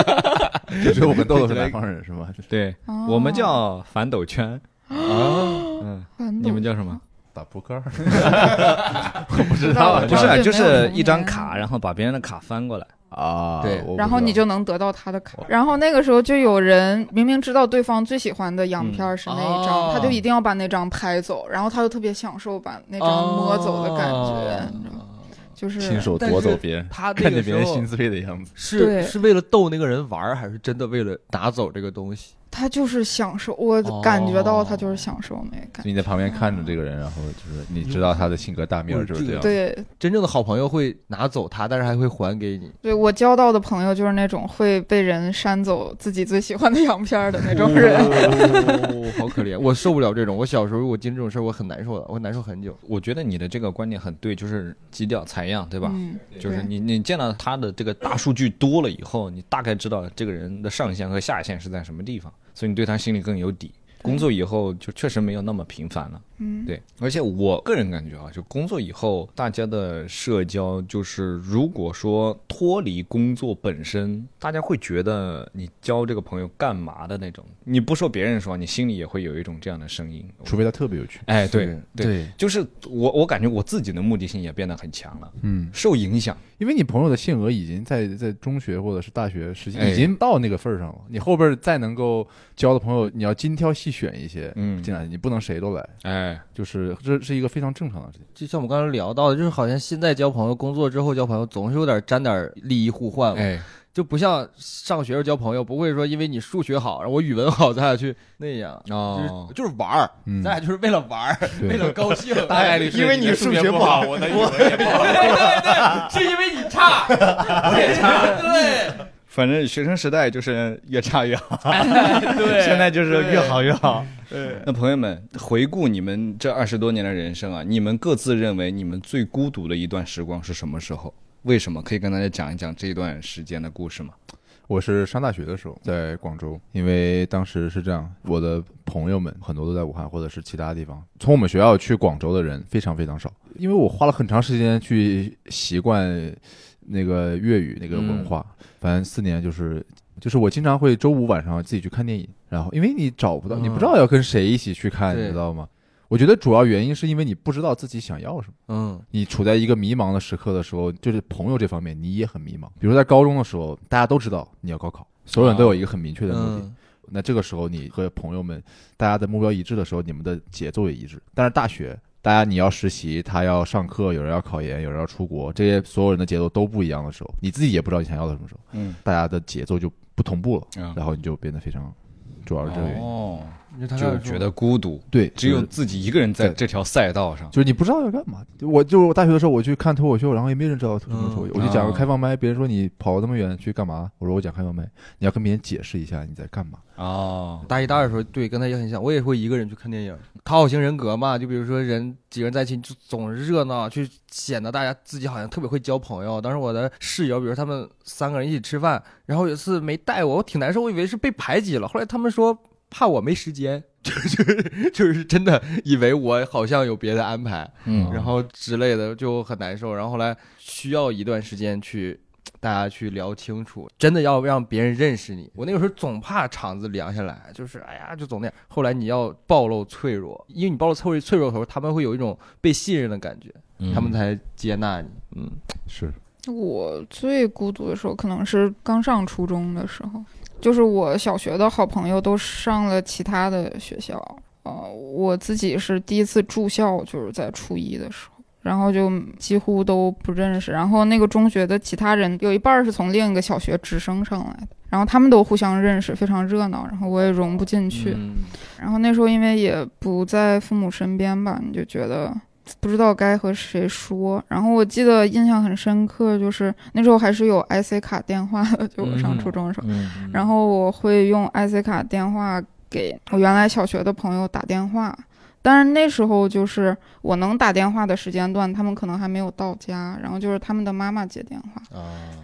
就只有我跟豆豆是南方人是吗？对，哦我们叫反斗圈。啊，嗯，你们叫什么？打扑克儿，不知道道，不是，就是一张卡，然后把别人的卡翻过来。啊，对然后你就能得到他的卡。然后那个时候就有人明明知道对方最喜欢的洋片儿是那一张，哦他就一定要把那张拍走，然后他就特别享受把那张摸走的感觉？就是亲手夺走别人，他那个看见别人心碎的样子，是是为了逗那个人玩儿，还是真的为了拿走这个东西？他就是享受，我哦感觉到他就是享受那个你在旁边看着这个人，然后就是你知道他的性格大面儿就是这样。对真正的好朋友会拿走他，但是还会还给你。对，我交到的朋友就是那种会被人扇走自己最喜欢的洋片儿的那种人。哦好可怜，我受不了这种。我小时候我经历这种事儿，我很难受的，我难受很久。我觉得你的这个观点很对，就是基调采样，对吧？嗯，就是你你见到他的这个大数据多了以后，你大概知道这个人的上限和下限是在什么地方，所以你对他心里更有底。工作以后就确实没有那么频繁了。嗯，对，而且我个人感觉啊，就工作以后，大家的社交就是，如果说脱离工作本身，大家会觉得你交这个朋友干嘛的那种。你不说别人说，你心里也会有一种这样的声音，除非他特别有趣。哎，对对，就是我我感觉我自己的目的性也变得很强了，嗯，受影响，因为你朋友的性格已经在在中学或者是大学时期已经到那个份儿上了，你后边再能够交的朋友，你要精挑细选一些，嗯，进来你不能谁都来，哎。就是这是一个非常正常的事情，就像我们刚才聊到的，就是好像现在交朋友，工作之后交朋友，总是有点沾点利益互换，哎，就不像上学时候交朋友，不会说因为你数学好，然后我语文好，咱俩去那样，哦，就是玩儿，咱俩就是为了玩儿，为了高兴，大概率是因为你数学不好，我的语文也不好，对对对，是因为你差，我也差，对。反正学生时代就是越差越好，对，现在就是越好越好。那朋友们，回顾你们这二十多年的人生啊，你们各自认为你们最孤独的一段时光是什么时候？为什么？可以跟大家讲一讲这一段时间的故事吗？我是上大学的时候在广州，因为当时是这样，我的朋友们很多都在武汉或者是其他地方，从我们学校去广州的人非常非常少，因为我花了很长时间去习惯。那个粤语那个文化，反正四年就是，就是我经常会周五晚上自己去看电影，然后因为你找不到，你不知道要跟谁一起去看，你知道吗？我觉得主要原因是因为你不知道自己想要什么。嗯，你处在一个迷茫的时刻的时候，就是朋友这方面你也很迷茫。比如在高中的时候，大家都知道你要高考，所有人都有一个很明确的目的。那这个时候你和朋友们大家的目标一致的时候，你们的节奏也一致。但是大学。大家你要实习，他要上课，有人要考研，有人要出国，这些所有人的节奏都不一样的时候，你自己也不知道你想要的什么时候，嗯，大家的节奏就不同步了，然后你就变得非常，主要是这个原因。就觉得孤独，对，只有自己一个人在这条赛道上，就是你不知道要干嘛。我就我大学的时候，我去看脱口秀，然后也没人知道什么脱口秀，我就讲个开放麦，别人说你跑那么远去干嘛？我说我讲开放麦，你要跟别人解释一下你在干嘛。哦，大一、大二的时候，对，跟他也很像，我也会一个人去看电影，讨好型人格嘛。就比如说人几个人在一起，就总是热闹，去显得大家自己好像特别会交朋友。当时我的室友，比如他们三个人一起吃饭，然后有一次没带我，我挺难受，我以为是被排挤了。后来他们说怕我没时间。就是就是真的以为我好像有别的安排，嗯，然后之类的就很难受。然后后来需要一段时间去大家去聊清楚，真的要让别人认识你。我那个时候总怕场子凉下来，就是哎呀，就总那样。后来你要暴露脆弱，因为你暴露脆弱脆弱的时候，他们会有一种被信任的感觉，他们才接纳你。嗯，是我最孤独的时候，可能是刚上初中的时候。就是我小学的好朋友都上了其他的学校，呃，我自己是第一次住校，就是在初一的时候，然后就几乎都不认识。然后那个中学的其他人有一半是从另一个小学直升上来的，然后他们都互相认识，非常热闹。然后我也融不进去。然后那时候因为也不在父母身边吧，你就觉得。不知道该和谁说，然后我记得印象很深刻，就是那时候还是有 IC 卡电话的，就我上初中的时候，然后我会用 IC 卡电话给我原来小学的朋友打电话，但是那时候就是我能打电话的时间段，他们可能还没有到家，然后就是他们的妈妈接电话，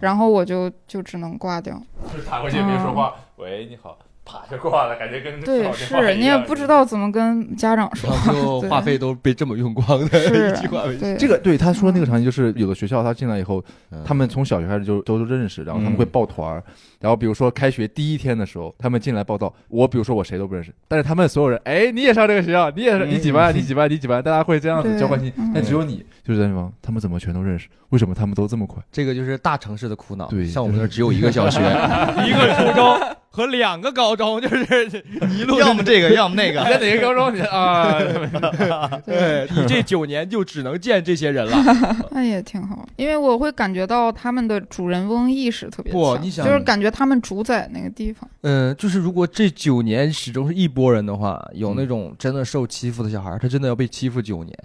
然后我就就只能挂掉，就打过去别说话，喂，你好。啪就挂了，感觉跟对是你也不知道怎么跟家长说，就话费都被这么用光的，是 这个对他说那个场景就是有的学校他进来以后，他们从小学开始就都认识，然后他们会抱团儿，然后比如说开学第一天的时候，他们进来报道，我比如说我谁都不认识，但是他们所有人，哎，你也上这个学校，你也是你几班，你几班，你几班，大家会这样子交换信息，但只有你就是在那方，他们怎么全都认识？为什么他们都这么快？这个就是大城市的苦恼，对，像我们那只有一个小学，一个初中。和两个高中就是 一路，要么这个，要么那个。在哪个高中？啊，对你这九年就只能见这些人了。那也挺好，因为我会感觉到他们的主人翁意识特别强，你想，就是感觉他们主宰那个地方。嗯，就是如果这九年始终是一拨人的话，有那种真的受欺负的小孩，他真的要被欺负九年。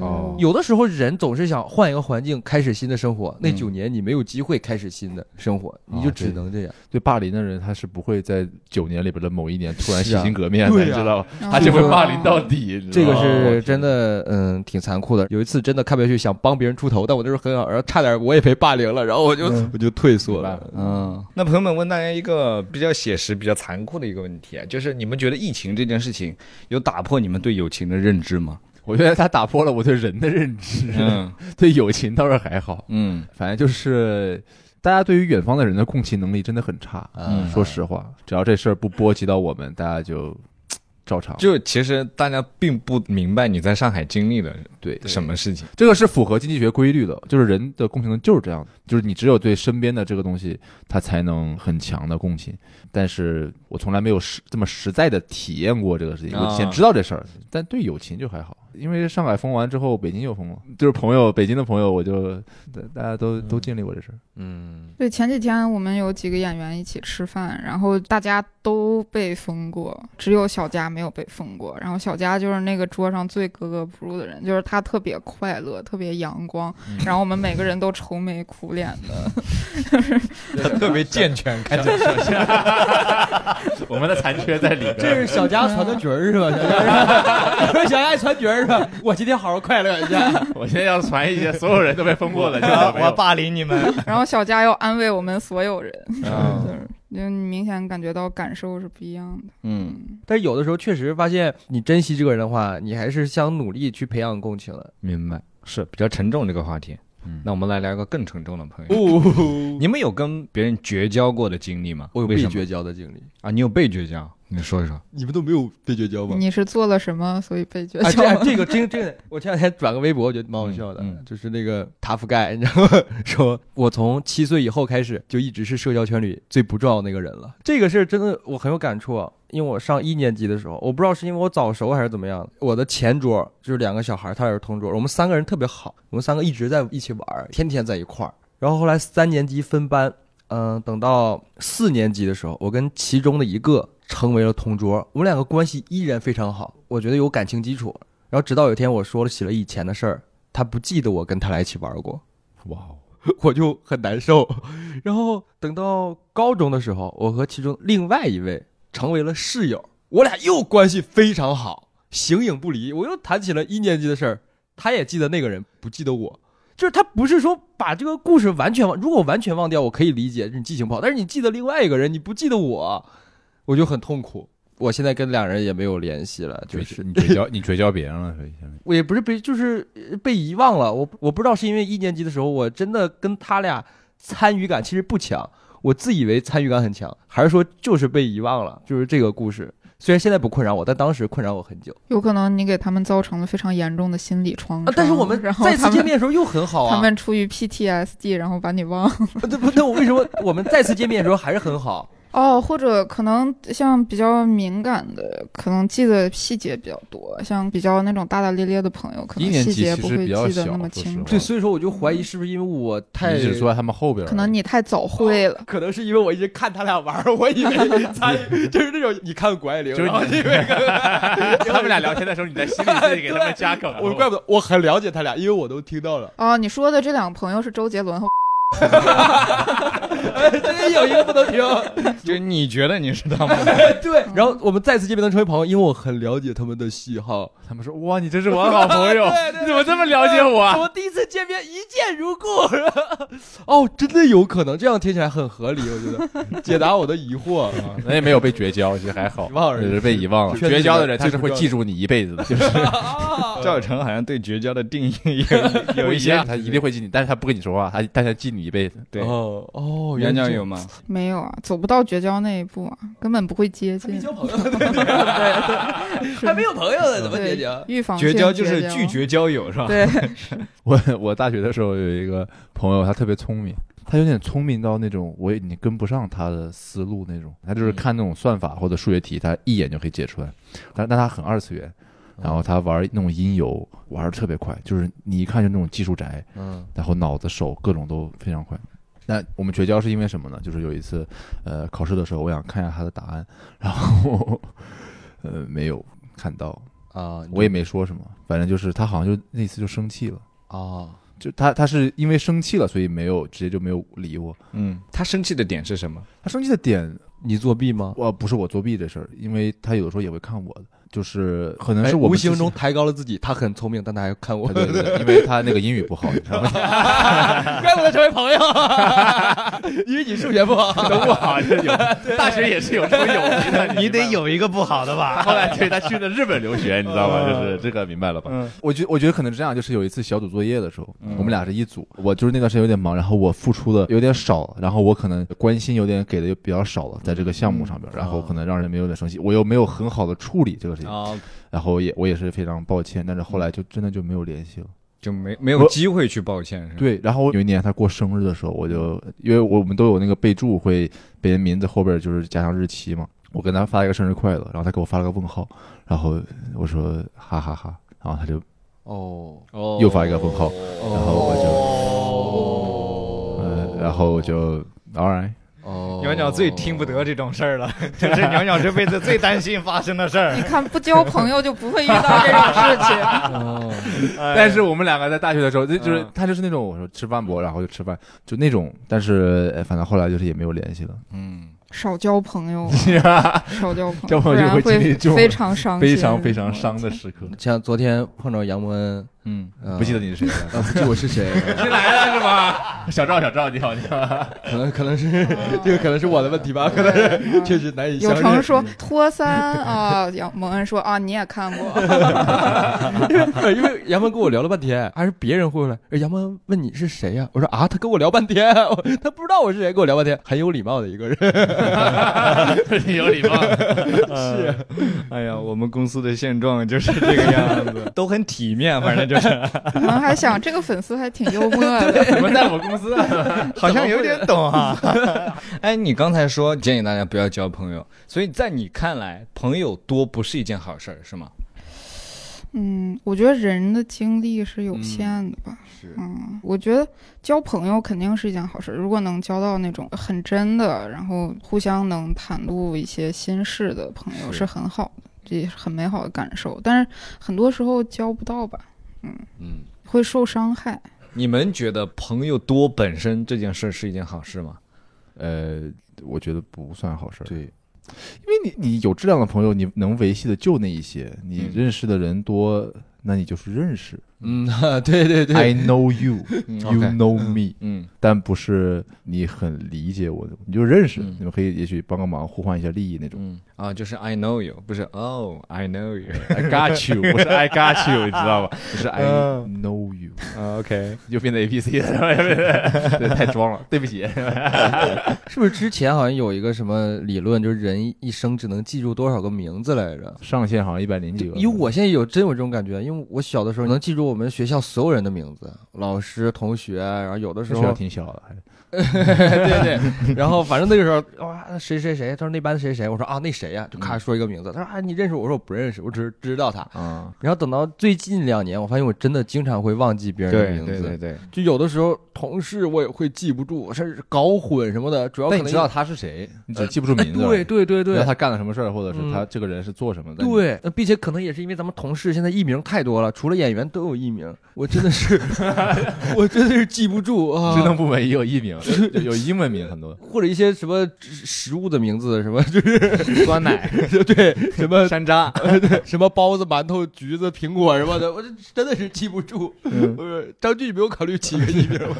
哦，有的时候人总是想换一个环境，开始新的生活。那九年你没有机会开始新的生活，你就只能这样。对霸凌的人，他是不。会在九年里边的某一年突然洗心革面的，你知道吗？然后他就会霸凌到底。这个是真的，嗯，挺残酷的。有一次真的看不下去，想帮别人出头，但我那时候很好，然后差点我也被霸凌了，然后我就、我就退缩了。嗯，那朋友们问大家一个比较写实、比较残酷的一个问题啊，就是你们觉得疫情这件事情有打破你们对友情的认知吗？我觉得他打破了我对人的认知，嗯 对友情倒是还好。嗯反正就是大家对于远方的人的共情能力真的很差。嗯说实话，只要这事儿不波及到我们，大家就照常。就其实大家并不明白你在上海经历了对，什么事情。这个是符合经济学规律的，就是人的共情能就是这样的，就是你只有对身边的这个东西，他才能很强的共情。但是我从来没有实这么实在的体验过这个事情，我之前啊知道这事儿，但对友情就还好，因为上海封完之后，北京又封了，就是朋友，北京的朋友，我就大大家都都经历过这事儿。嗯，对，前几天我们有几个演员一起吃饭，然后大家都被封过，只有小佳没有被封过。然后小佳就是那个桌上最格格不入的人，就是他特别快乐，特别阳光，然后我们每个人都愁眉苦脸的。特别健全，看起来我们的残缺在里边。这是小佳传的角儿是吧？小佳 传角儿是吧？我今天好好快乐一下。我现在要传一些，所有人都被封过了，我要霸凌你们。然后小佳要安慰我们所有人，嗯就是就你明显感觉到感受是不一样的。嗯，但是有的时候确实发现，你珍惜这个人的话，你还是想努力去培养共情的。明白，是比较沉重这个话题。嗯那我们来聊个更沉重的朋友。哦，你们有跟别人绝交过的经历吗？我有被绝交的经历，啊，你有被绝交？你说一说。你们都没有被绝交吗？你是做了什么，所以被绝啊，交这？这个真这个，我前两天转个微博，我觉得蛮好笑的，嗯嗯就是那个塔夫盖，你知道吗？说我从七岁以后开始就一直是社交圈里最不重要那个人了。这个事儿真的我很有感触啊，因为我上一年级的时候，我不知道是因为我早熟还是怎么样，我的前桌就是两个小孩，他俩是同桌，我们三个人特别好，我们三个一直在一起玩儿，天天在一块儿。然后后来三年级分班，嗯、等到四年级的时候，我跟其中的一个成为了同桌，我们两个关系依然非常好，我觉得有感情基础。然后直到有一天我说了起了以前的事儿，他不记得我跟他俩一起玩过，哇哦，我就很难受。然后等到高中的时候，我和其中另外一位成为了室友，我俩又关系非常好，形影不离。我又谈起了一年级的事儿，他也记得那个人，不记得我。就是他不是说把这个故事完全忘，如果完全忘掉，我可以理解，你记性不好。但是你记得另外一个人，你不记得我，我就很痛苦。我现在跟两人也没有联系了，就就是是你绝交，你绝交别人了，所以现在我也不是被，就是呃被遗忘了。我我不知道是因为一年级的时候，我真的跟他俩参与感其实不强，我自以为参与感很强，还是说就是被遗忘了？就是这个故事，虽然现在不困扰我，但当时困扰我很久。有可能你给他们造成了非常严重的心理创伤。啊，但是我们再次见面的时候又很好啊。他们出于 PTSD，然后把你忘了。对不？那我为什么我们再次见面的时候还是很好？哦，或者可能像比较敏感的，可能记得细节比较多；像比较那种大大咧咧的朋友，可能细节不会记得那么清楚对，。所以说我就怀疑是不是因为我太你只说在他们后边，可能你太早会了。可能是因为我一直看他俩玩，我以为 参与就是那种你看谷爱凌，就是然后 因为他们俩聊天的时候，你在心里自己给他们加梗我怪不得我很了解他俩，因为我都听到了。哦，你说的这两个朋友是周杰伦和 真有一个不能停。就你觉得你是他们？对，然后我们再次见面能成为朋友，因为我很了解他们的喜好。他们说哇，你真是我的好朋友，对对你怎么这么了解我我第一次见面一见如故。哦，真的有可能，这样听起来很合理，我觉得解答我的疑惑。那也没有被绝交，其实还好，只是被遗忘了。绝交的人他是会记住你一辈子的，就是赵小成好像对绝交的定义有有一些他一定会记你，但是他不跟你说话，他但是他记你一辈子。对。哦哦，杨原来有吗？没有啊，走不到绝交那一步啊，根本不会接近。交朋友，对对对，还没有朋友呢，怎么对结交？预防绝交就是拒绝交友是吧？对，我我大学的时候有一个朋友，他特别聪明，他有点聪明到那种我你跟不上他的思路那种，他就是看那种算法或者数学题，他一眼就可以解出来，但但他很二次元。然后他玩那种音游玩的特别快，就是你一看就那种技术宅，嗯然后脑子手各种都非常快。那我们绝交是因为什么呢？就是有一次，呃，考试的时候，我想看一下他的答案，然后呃没有看到，啊，我也没说什么，反正就是他好像就那次就生气了。啊，就他他是因为生气了，所以没有直接就没有理我。嗯，他生气的点是什么？他他生气的点，你作弊吗？我不是我作弊这事儿，因为他有的时候也会看我的，就是可能哎是我们无形中。抬高了自己，他很聪明，但他还看我，对对对，因为 他那个英语不好，你知道吗？怪不得成为朋友，因为你数学不好。都不好，有 大学也是有这种友谊的，你得有一个不好的吧？后来对他去了日本留学，你知道吗？嗯就是这个明白了吧？嗯我觉我觉得可能是这样，就是有一次小组作业的时候，我们俩是一组，我就是那段时间有点忙，然后我付出的有点少，然后我可能关心有点给的又比较少了，在这个项目上边，然后可能让人们有点生气，我又没有很好的处理这个事情，啊，然后也我也是非常抱歉，但是后来就真的就没有联系了。就没没有机会去抱歉，是吧？对，然后有一年他过生日的时候，我就因为我们都有那个备注，会别人名字后边就是加上日期嘛。我跟他发一个生日快乐，然后他给我发了个问号，然后我说哈哈哈然后他就哦，哦又发一个问号，然后我就哦呃，然后我就 all right，哦，鸟鸟最听不得这种事儿了，这是鸟鸟这辈子最担心发生的事儿。你。看，不交朋友就不会遇到这种事情。哦，但是我们两个在大学的时候，就就是嗯。他就是那种我说吃饭不，然后就吃饭，就那种，但是哎反正后来就是也没有联系了，嗯，少交朋友，少交朋友，交朋友就会经历这种非常伤，非常非常伤的时刻。像昨天碰到杨蒙恩，嗯呃不记得你是谁了，啊，不记得我是谁，新来的是吗？小赵，小赵，你好，你好。可能 可能是这个可能是我的问题吧，可能是确实难以有相有。成说托三啊，杨蒙恩说啊，你也看过，因为杨蒙跟我聊了半天，还是别人会来。哎杨蒙问你是谁呀、我说啊，他跟我聊半天，他不知道我是谁，跟我聊半天，很有礼貌的一个人。你有礼貌。是，哎呀，我们公司的现状就是这个样子，都很体面，反正就是，可能还想这个粉丝还挺幽默的。你们在我们公司，好像有点懂啊。哎，你刚才说建议大家不要交朋友，所以在你看来，朋友多不是一件好事儿，是吗？嗯，我觉得人的精力是有限的吧。是嗯，我觉得交朋友肯定是一件好事，如果能交到那种很真的，然后互相能袒露一些心事的朋友，是是很好的，这也是很美好的感受。但是很多时候交不到吧，嗯，会受伤害。你们觉得朋友多本身这件事是一件好事吗？呃，我觉得不算好事。对，因为你你有质量的朋友，你能维系的就那一些，你嗯认识的人多，那你就是认识。嗯，对对对，I know you, 嗯 you know me，嗯。但不是你很理解我的，你就认识嗯，你们可以也许帮个忙，互换一下利益那种。嗯。啊，就是 I know you，不是 Oh I know you。I got you，不是 I got you，你知道吧？不是 I 嗯 know you，啊 OK，又变成 A B C 了，对，太装了，对不起。是不是之前好像有一个什么理论，就是人一生只能记住多少个名字来着？上限好像一百零几个，因为我现在有真有这种感觉，因为我小的时候能记住我们学校所有人的名字，老师、同学，然后有的时学校候挺小的，对对，然后反正那个时候哇，谁谁谁，他说那班谁谁，我说啊那谁呀、就咔说一个名字，他说啊你认识我，我说我不认识，我只是知道他。啊，然后等到最近两年，我发现我真的经常会忘记别人的名字，对对对，就有的时候同事我也会记不住，甚至搞混什么的，主要可能你知道他是谁，你只记不住名字。对对对对。你知道他干了什么事儿，或者是嗯。他这个人是做什么的。对，呃并且可能也是因为咱们同事现在艺名太多了，除了演员都有艺名，我真的是，我真的是记不住啊。职能部门也有艺名，有有英文名很多，或者一些什么食物的名字，什么就是酸奶、对什么山楂，什么包子、馒头、橘子、苹果什么的，我这真的是记不住。呃，张俊，你没有考虑起个艺名吗？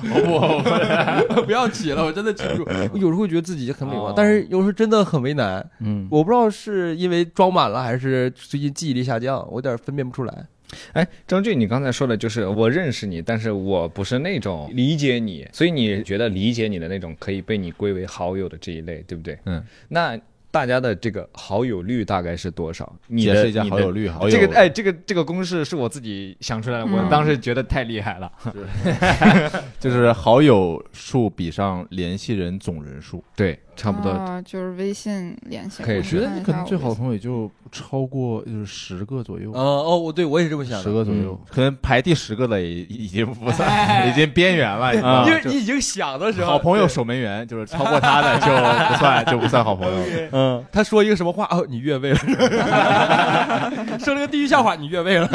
不，不要起了，我真的记不住。我有时候会觉得自己很美貌哦，但是有时候真的很为难。嗯，我不知道是因为装满了，还是最近记忆力下降，我有点分辨不出来。哎，张俊，你刚才说的就是我认识你，但是我不是那种理解你，所以你觉得理解你的那种可以被你归为好友的这一类，对不对？嗯，那大家的这个好友率大概是多少？你解释一下的你的好友率，好友这个哎，这个这个公式是我自己想出来的，我嗯当时觉得太厉害了。就是好友数比上联系人总人数。对，差不多。啊，就是微信联系。可以我我觉得你可能最好的朋友也就超过就是十个左右哦。哦，我对我也是这么想的十，个左右，可能排第十个的也已经不算，已经边缘了。因为你已经想的时候，好朋友守门员，就是超过他的就不算，就不算好朋友。嗯，他说一个什么话哦，你越位了，说了个地狱笑话，你越位了，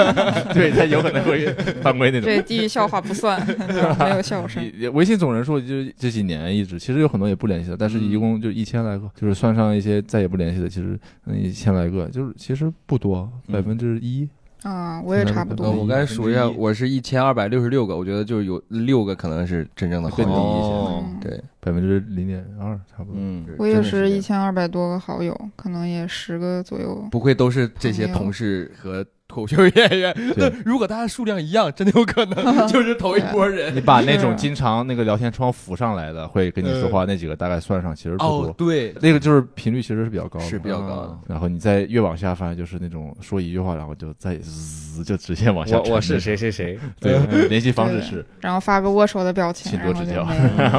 对他有可能会犯规那种。对地狱笑话不算，没有笑声。微信总人数就这几年一直，其实有很多也不联系了，但是一共就一千来个，就是算上一些再也不联系的，其实嗯一千来个，就是其实不多，百分之一。啊，我也差不多。我刚才数一下，我是一千二百六十六个，我觉得就是有六个可能是真正的更低一些，对，百分之零点二差不多。嗯，我也是一千二百多个好友，可能也十个左右。不会都是这些同事和。脱口秀演员，那如果大家数量一样，真的有可能 就是同一波人。你把那种经常那个聊天窗浮上来的，会跟你说话那几个大概算上，其实不多。对，那个就是频率其实是比较高，的，是比较高的。然后你再越往下翻，就是那种说一句话，然后就再滋就直接往下。我我是谁谁谁，对，联系方式是，然后发个握手的表情，请多指教。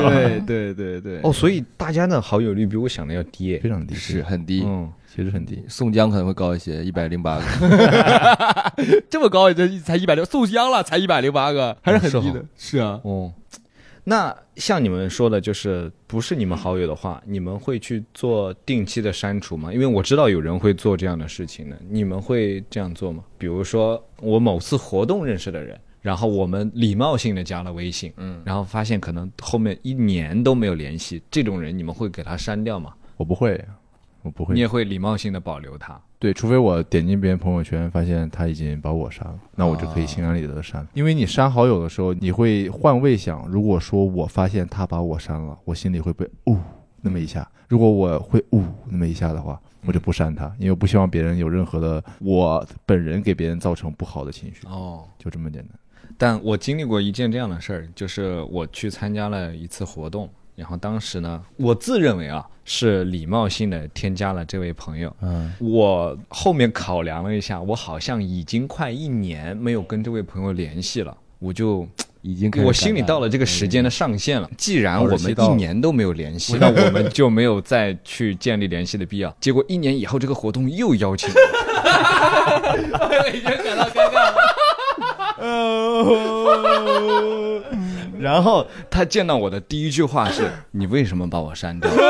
对对对对。哦，所以大家的好友率比我想的要低，非常低，是很低。嗯。其实很低，宋江可能会高一些，一百零八个，这么高也就才一百六，宋江了才一百零八个，还是很低的。是啊，哦，那像你们说的，就是不是你们好友的话，你们会去做定期的删除吗？因为我知道有人会做这样的事情的，你们会这样做吗？比如说我某次活动认识的人，然后我们礼貌性的加了微信，嗯，然后发现可能后面一年都没有联系，这种人你们会给他删掉吗？我不会。我不会，你也会礼貌性的保留他。对，除非我点进别人朋友圈，发现他已经把我删了，那我就可以心安理得的删。因为你删好友的时候，你会换位想，如果说我发现他把我删了，我心里会被呜那么一下。如果我会呜那么一下的话，我就不删他，因为我不希望别人有任何的我本人给别人造成不好的情绪。哦，就这么简单。但我经历过一件这样的事儿，就是我去参加了一次活动。然后当时呢，我自认为啊是礼貌性的添加了这位朋友。嗯，我后面考量了一下，我好像已经快一年没有跟这位朋友联系了，我就已经我心里到了这个时间的上限了。既然我们一年都没有联系，那我们就没有再去建立联系的必要。结果一年以后，这个活动又邀请，我已经感到尴尬了。然后他见到我的第一句话是：“ 你为什么把我删掉？”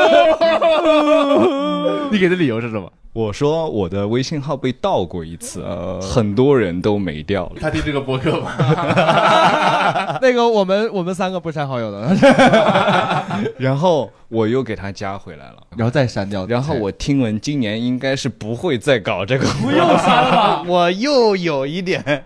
你给的理由是什么？我说我的微信号被盗过一次，呃很多人都没掉了。他听这个博客吗？那个我们我们三个不删好友的。然后我又给他加回来了，然后再删掉。然后我听闻今年应该是不会再搞这个，不用删了。我又有一点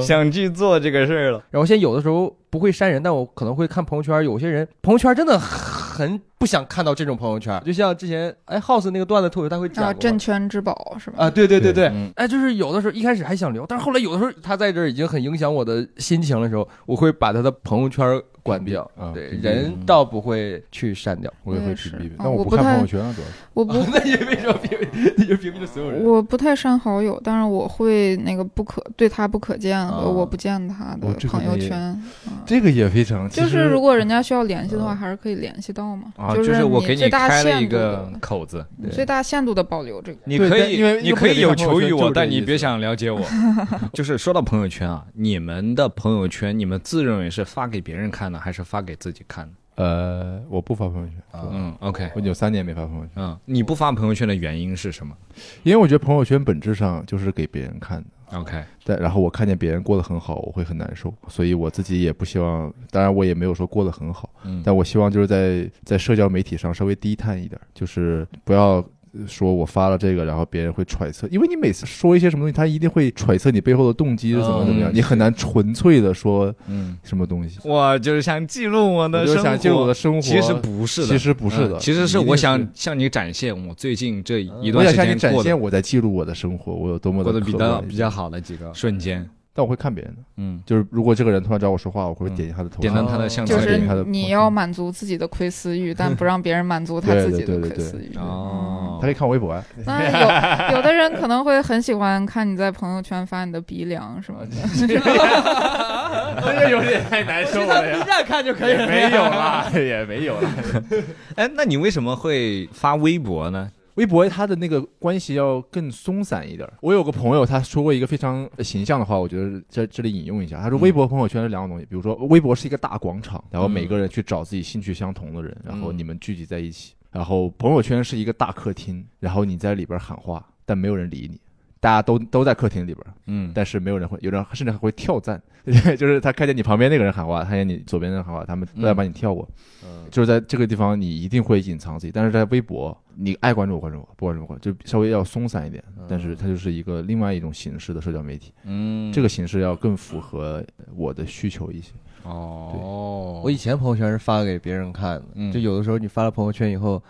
想去做这个事儿了。然后现在有的时候不会删人，但我可能会看朋友圈，有些人朋友圈真的很。不想看到这种朋友圈，就像之前哎，House 那个段子特别，他会讲啊，镇圈之宝是吧？啊，对对对对，哎，就是有的时候一开始还想留，但是后来有的时候他在这儿已经很影响我的心情的时候，我会把他的朋友圈。关掉，对人倒不会去删掉，我也会屏蔽，但我不看朋友圈啊，主要是我不，那你为什么屏蔽？你就屏蔽了所有人？我不太删好友，但是我会那个不可对他不可见和我不见他的朋友圈，这个也非常，就是如果人家需要联系的话，还是可以联系到嘛。啊，就是我给你开了一个口子，最大限度的保留这个。你可以，因为你可以有求于我，但你别想了解我。就是说到朋友圈啊，你们的朋友圈，你们自认为是发给别人看的，还是发给自己？己看，呃，我不发朋友圈。嗯，OK，我有三年没发朋友圈。嗯，你不发朋友圈的原因是什么？因为我觉得朋友圈本质上就是给别人看的。OK，但然后我看见别人过得很好，我会很难受，所以我自己也不希望。当然，我也没有说过得很好，嗯，但我希望就是在在社交媒体上稍微低碳一点，就是不要。说我发了这个，然后别人会揣测，因为你每次说一些什么东西，他一定会揣测你背后的动机是怎么怎么样，你很难纯粹的说嗯。什么东西。我就是想记录我的生活，想记录我的生活。其实不是的，其实不是的，其实是我想向你展现我最近这一段时间我想向你展现我在记录我的生活，我有多么的比较比较好的几个瞬间。但我会看别人的，嗯，就是如果这个人突然找我说话，我会点击他的头，点到他的相册，就是你要满足自己的窥私欲，但不让别人满足他自己的窥私欲。哦，他可以看我微博啊。那有有的人可能会很喜欢看你在朋友圈发你的鼻梁什么的，那个有点太难受了呀。B 站看就可以，没有了，也没有了。哎，那你为什么会发微博呢？微博它的那个关系要更松散一点。我有个朋友，他说过一个非常形象的话，我觉得在这里引用一下。他说，微博朋友圈是两种东西。比如说，微博是一个大广场，然后每个人去找自己兴趣相同的人，然后你们聚集在一起。然后朋友圈是一个大客厅，然后你在里边喊话，但没有人理你，大家都都在客厅里边，嗯，但是没有人会，有人甚至还会跳赞，就是他看见你旁边那个人喊话，看见你左边那个人喊话，他们都在把你跳过。嗯，就是在这个地方，你一定会隐藏自己，但是在微博，你爱关注我关注我，不关注我关注，就稍微要松散一点。但是它就是一个另外一种形式的社交媒体，嗯，这个形式要更符合我的需求一些。哦，我以前朋友圈是发给别人看的，嗯。就有的时候你发了朋友圈以后，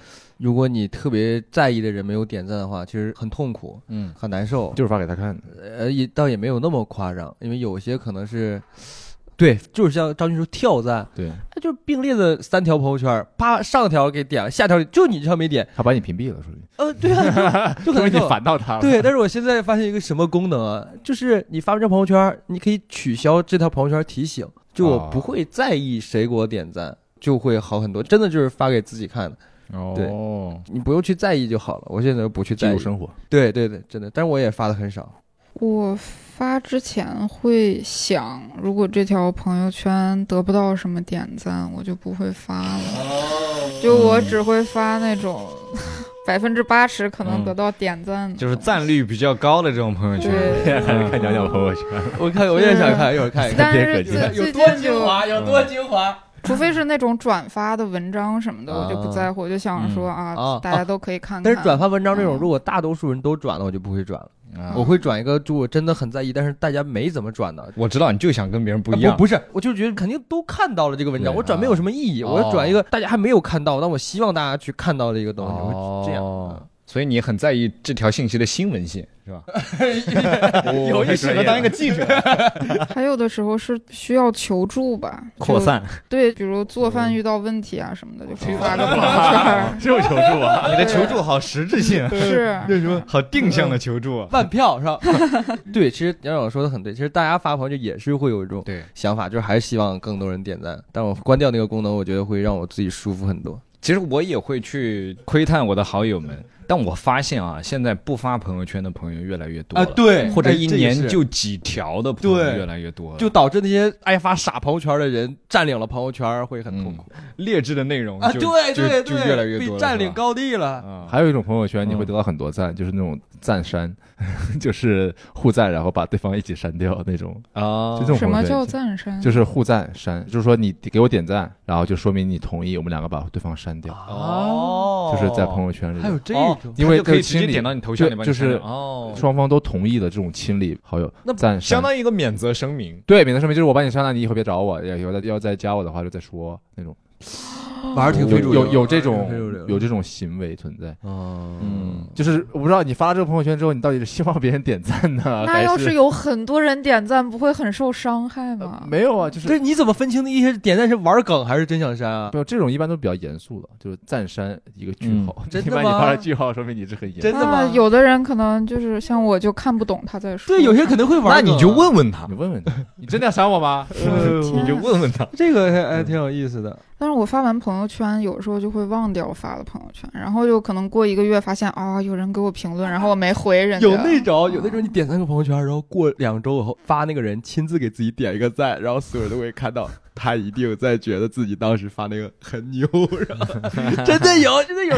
如果你特别在意的人没有点赞的话，其实很痛苦，嗯很难受。就是发给他看的，呃，也倒也没有那么夸张，因为有些可能是，对，就是像张军说跳赞，对他就是并列的三条朋友圈，啪上条给点了，下条就你这条没点，他把你屏蔽了，属于呃，对啊，就就可能就 烦到他了。对，但是我现在发现一个什么功能啊，就是你发完这朋友圈，你可以取消这条朋友圈提醒，就我哦不会在意谁给我点赞，就会好很多。真的就是发给自己看的，哦，你不用去在意就好了。我现在不去在意记录，生活，对对对，真的。但是我也发的很少。我发之前会想，如果这条朋友圈得不到什么点赞，我就不会发了。就我只会发那种 百分之八十可能得到点赞的，就是赞率比较高的这种朋友圈，对。还 是看娘娘朋友圈。我看我也想看，一会儿看一看。但是有多，精华，有多精华。除非是那种转发的文章什么的，啊我就不在乎，我就想说啊，啊大家都可以看看。但是转发文章这种，嗯如果大多数人都转了，我就不会转了。啊我会转一个，就我真的很在意，但是大家没怎么转的。我知道你就想跟别人不啊一样，不是，我就觉得肯定都看到了这个文章，我转没有什么意义。啊我要转一个大家还没有看到，但我希望大家去看到的一个东西，我哦会这样。嗯所以你很在意这条信息的新闻性，是吧？有一适合当一个记者，还有的时候是需要求助吧，扩散。对，比如做饭遇到问题啊什么的，就会发个朋友圈。这种求助啊，你的求助好实质性，是，好定向的求助。万票是吧？对，其实杨总说的很对，其实大家发朋友圈也是会有一种对，想法，就是还是希望更多人点赞。但我关掉那个功能，我觉得会让我自己舒服很多。其实我也会去窥探我的好友们，但我发现啊，现在不发朋友圈的朋友越来越多了，对或者一年就。几条的朋友对越来越多了，就导致那些爱发傻朋友圈的人占领了朋友圈，会很痛苦劣质的内容啊！就对就就对对，越来越多了，被占领高地了。啊，还有一种朋友圈，你会得到很多赞，就是那种赞删，就是互赞，然后把对方一起删掉那种。啊就这种什么叫朋友圈赞删？就是互赞删，就是说你给我点赞，然后就说明你同意，我们两个把对方删掉，哦就是在朋友圈里，还有这哦，因为可以直接点到你头像里面，就是哦，双方都同意的这种亲历好友那赞删相当于一个免责声明。对，免责声明就是我把你删了，你以后别找我，要以后再要再加我的话就再说那种。玩儿挺非有主流有有这种有这种行为存在，嗯嗯，就是我不知道你发了这个朋友圈之后，你到底是希望别人点赞呢，还那要是有很多人点赞，不会很受伤害吗？没有啊？就是对你怎么分清的一些点赞是玩梗还是真想删啊？没有这种一般都比较严肃的，就是赞删一个句号，真的 一般你发了句号，说明你是很严肃。真的吗啊，有的人可能就是像我，就看不懂他在说。对，有些人肯定会玩。那你就问问他你，问问他，你真的要删我吗？呃，你就问问他。这个还还挺有意思的。但是我发完朋友圈，有时候就会忘掉发的朋友圈，然后就可能过一个月发现啊，有人给我评论，然后我没回人家。有那种，有那种你点赞个朋友圈，然后过两周以后发那个人亲自给自己点一个赞，然后所有人都会看到，他一定在觉得自己当时发那个很牛，然后 真的有，真的有。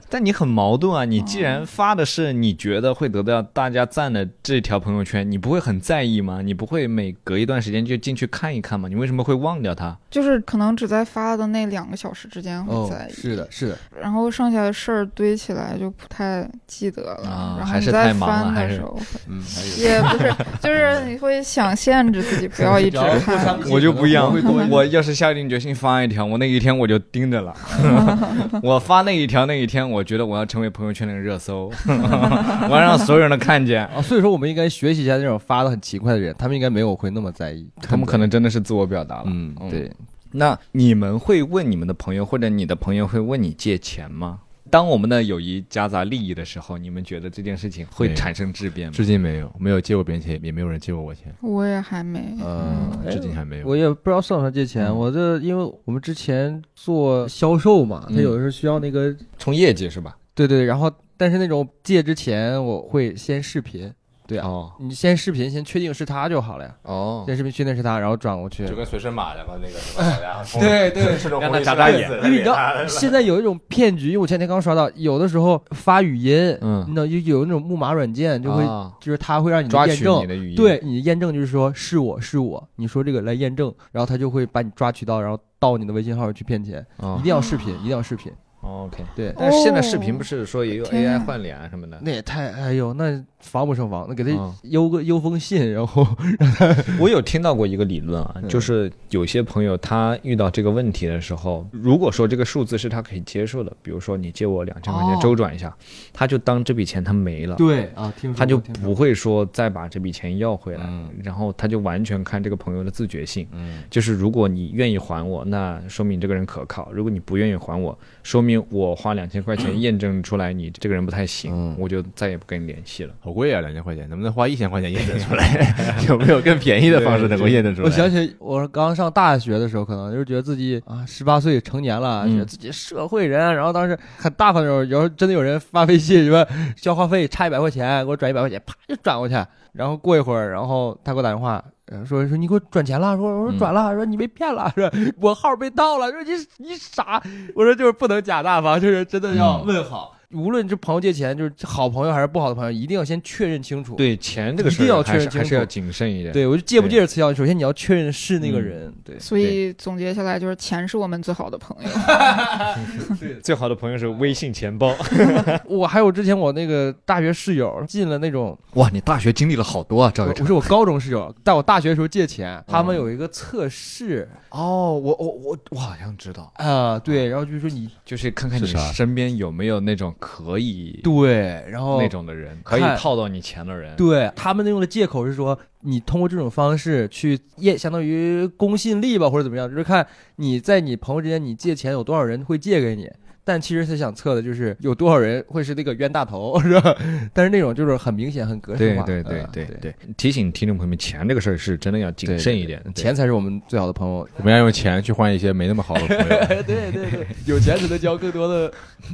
但你很矛盾啊！你既然发的是你觉得会得到大家赞的这条朋友圈，你不会很在意吗？你不会每隔一段时间就进去看一看吗？你为什么会忘掉它？就是可能只在发的那两个小时之间会哦在意，是的，是的，然后剩下的事儿堆起来就不太记得了。然后啊还是你在太忙了翻还是的时候，嗯，也不是，就是你会想限制自己不要一直看。我就不一样我要是下定决心发一条，我那一天我就盯着了。我发那一条那一天，我觉得我要成为朋友圈的热搜，我要让所有人都看见。啊，所以说我们应该学习一下那种发的很奇怪的人，他们应该没有会那么在意，他们可能真的是自我表达了。嗯，对，那你们会问你们的朋友，或者你的朋友会问你借钱吗？当我们的友谊夹杂利益的时候，你们觉得这件事情会产生质变吗？至今没有，没有借过别人钱，也没有人借过我钱，我也还没。嗯，至今还没有。我也不知道算不算借钱，嗯我这因为我们之前做销售嘛，他嗯有的时候需要那个，冲业绩是吧？对对，然后但是那种借之前我会先视频，对啊，哦你先视频先确定是他就好了呀，哦，先视频确定是他，然后转过去。就跟随身马两个那个什么小家伙，对对，是让他眨眨眼因为你知道现在有一种骗局，因为我前天刚刷到，有的时候发语音，嗯你知道有有那种木马软件就会，啊就是它会让你的抓取验证你的语音，对你的验证就是说是我是我，你说这个来验证，然后他就会把你抓取到，然后盗你的微信号去骗钱，哦一定要视频，一定要视频。OK。对，但是现在视频不是说也有天 AI 啊换脸啊什么的？那也太哎呦，那防不胜防，那给他嗯。邮个邮封信，然后 让他我有听到过一个理论啊，嗯。就是有些朋友他遇到这个问题的时候，如果说这个数字是他可以接受的，比如说你借我两千块钱哦。周转一下，他就当这笔钱他没了。对啊，他就不会说再把这笔钱要回来，嗯。然后他就完全看这个朋友的自觉性。嗯。就是如果你愿意还我，那说明这个人可靠；如果你不愿意还我，说明我花两千块钱 验证出来你这个人不太行，嗯。我就再也不跟你联系了。好贵啊，两千块钱，能不能花一千块钱验证出来？有没有更便宜的方式能够验证出来？我想起我刚上大学的时候，可能就是觉得自己啊十八岁成年了，嗯觉得自己社会人，然后当时很大方的时候，有时候真的有人发微信说交话费差一百块钱，给我转一百块钱，啪就转过去，然后过一会儿，然后他给我打电话。呃说说你给我转钱了，说我说转了，说你被骗了，说我号被盗了，说你你傻，我说就是不能假大方，就是真的要问好，无论是朋友借钱，就是好朋友还是不好的朋友，一定要先确认清楚。对钱这个事儿一定要确还认清楚。是还是要谨慎一点。对，我就借不借着词条，首先你要确认是那个人，对，所以总结下来就是钱是我们最好的朋友。最好的朋友是微信钱包。我还有之前我那个大学室友进了那种，哇，你大学经历了好多啊，赵宇不是我高中室友，在我大学的时候借钱，他们有一个测试。哦，我我我我好像知道，啊，对，然后就是说你就是看看你身边有没有那种可以对，然后那种的人，可以套到你钱的人。对他们用的借口是说，你通过这种方式去验，相当于公信力吧，或者怎么样，就是看你在你朋友之间你借钱有多少人会借给你。但其实他想测的就是有多少人会是那个冤大头，是吧？但是那种就是很明显、很格式化。对对对对对，提醒听众朋友们，钱这个事儿是真的要谨慎一点。钱才是我们最好的朋友。我们要用钱去换一些没那么好的朋友。对对对，有钱只能交更多的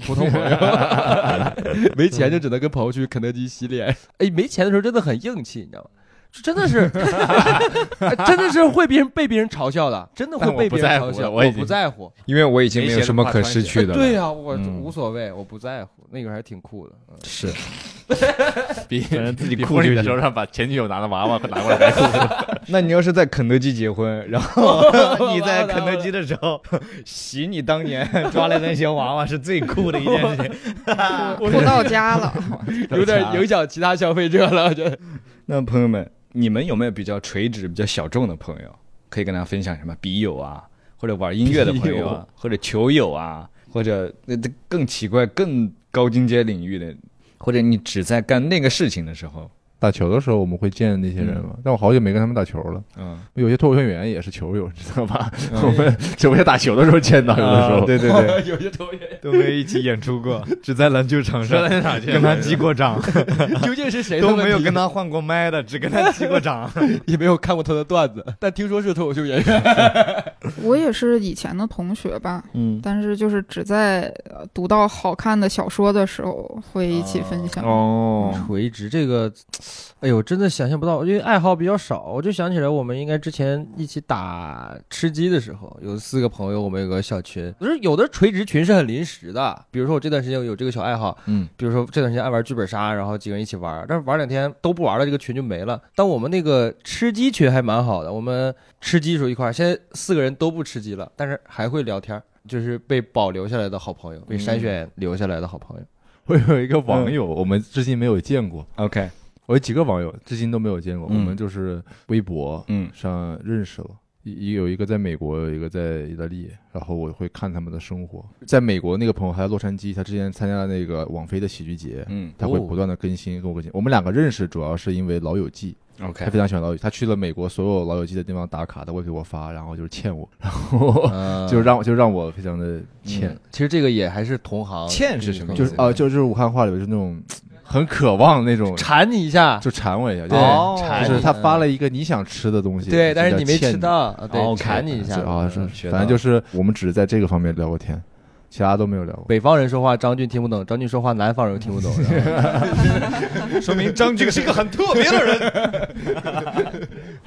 普通朋友，没钱就只能跟朋友去肯德基洗脸。哎，没钱的时候真的很硬气，你知道吗？就真的是，真的是会别人被别人嘲笑的，真的会被别人嘲笑。我不在乎，因为我已经没有什么可失去的。对呀、我嗯无所谓，我不在乎，那个还挺酷的。嗯是 比 自己比婚礼酷的时候让把前女友拿的娃娃拿过来那你要是在肯德基结婚，然后你在肯德基的时候洗你当年抓来的那些娃娃，是最酷的一件事情。酷到家了，有点影响其他消费者了，我觉得。那朋友们，你们有没有比较垂直、比较小众的朋友，可以跟大家分享什么？笔友啊，或者玩音乐的朋友啊，或者球友啊，或者那那更奇怪、更高精尖领域的，或者你只在干那个事情的时候，打球的时候我们会见那些人嘛，但我好久没跟他们打球了。嗯，有些脱口秀演员也是球友，知道吧？我们直播间打球的时候见到，有的时候。对对对，有些脱口秀都没有一起演出过，只在篮球场上跟他击过掌，究竟是谁都没有跟他换过麦的，只跟他击过掌。也没有看过他的段子，但听说是脱口秀演员。我也是以前的同学吧，嗯，但是就是只在呃读到好看的小说的时候会一起分享。哦，垂直这个，哎呦，真的想象不到，因为爱好比较少，我就想起来我们应该之前一起打吃鸡的时候，有四个朋友，我们有个小群，就是有的垂直群是很临时的，比如说我这段时间有这个小爱好，嗯，比如说这段时间爱玩剧本杀，然后几个人一起玩，但是玩两天都不玩了，这个群就没了。但我们那个吃鸡群还蛮好的，我们吃鸡时候一块儿，现在四个人都不吃鸡了，但是还会聊天，就是被保留下来的好朋友，被筛选留下来的好朋友。我有一个网友，我们至今没有见过。OK，我有几个网友至今都没有见过，嗯我们就是微博嗯。上认识了。一有一个在美国，有一个在意大利，然后我会看他们的生活。在美国那个朋友还在洛杉矶，他之前参加了那个网飞的喜剧节，嗯他会哦。不断的更新跟我更新。我们两个认识主要是因为《老友记》，，OK，他非常喜欢《老友记》，他去了美国所有《老友记》的地方打卡，他会给我发，然后就是欠我，然后嗯 就让我就让我非常的欠。嗯，其实这个也还是同行，欠是什么意思就是啊、就就是武汉话里边就是那种很渴望那种，馋你一下，就馋我一下，对就是他发了一个你想吃的东西，对，但是你没吃到，啊对馋你一下。啊，反正就是我们只是在这个方面聊过天，其他都没有聊过。北方人说话张俊听不懂，张俊说话南方人又听不懂。说明张俊是一个很特别的人。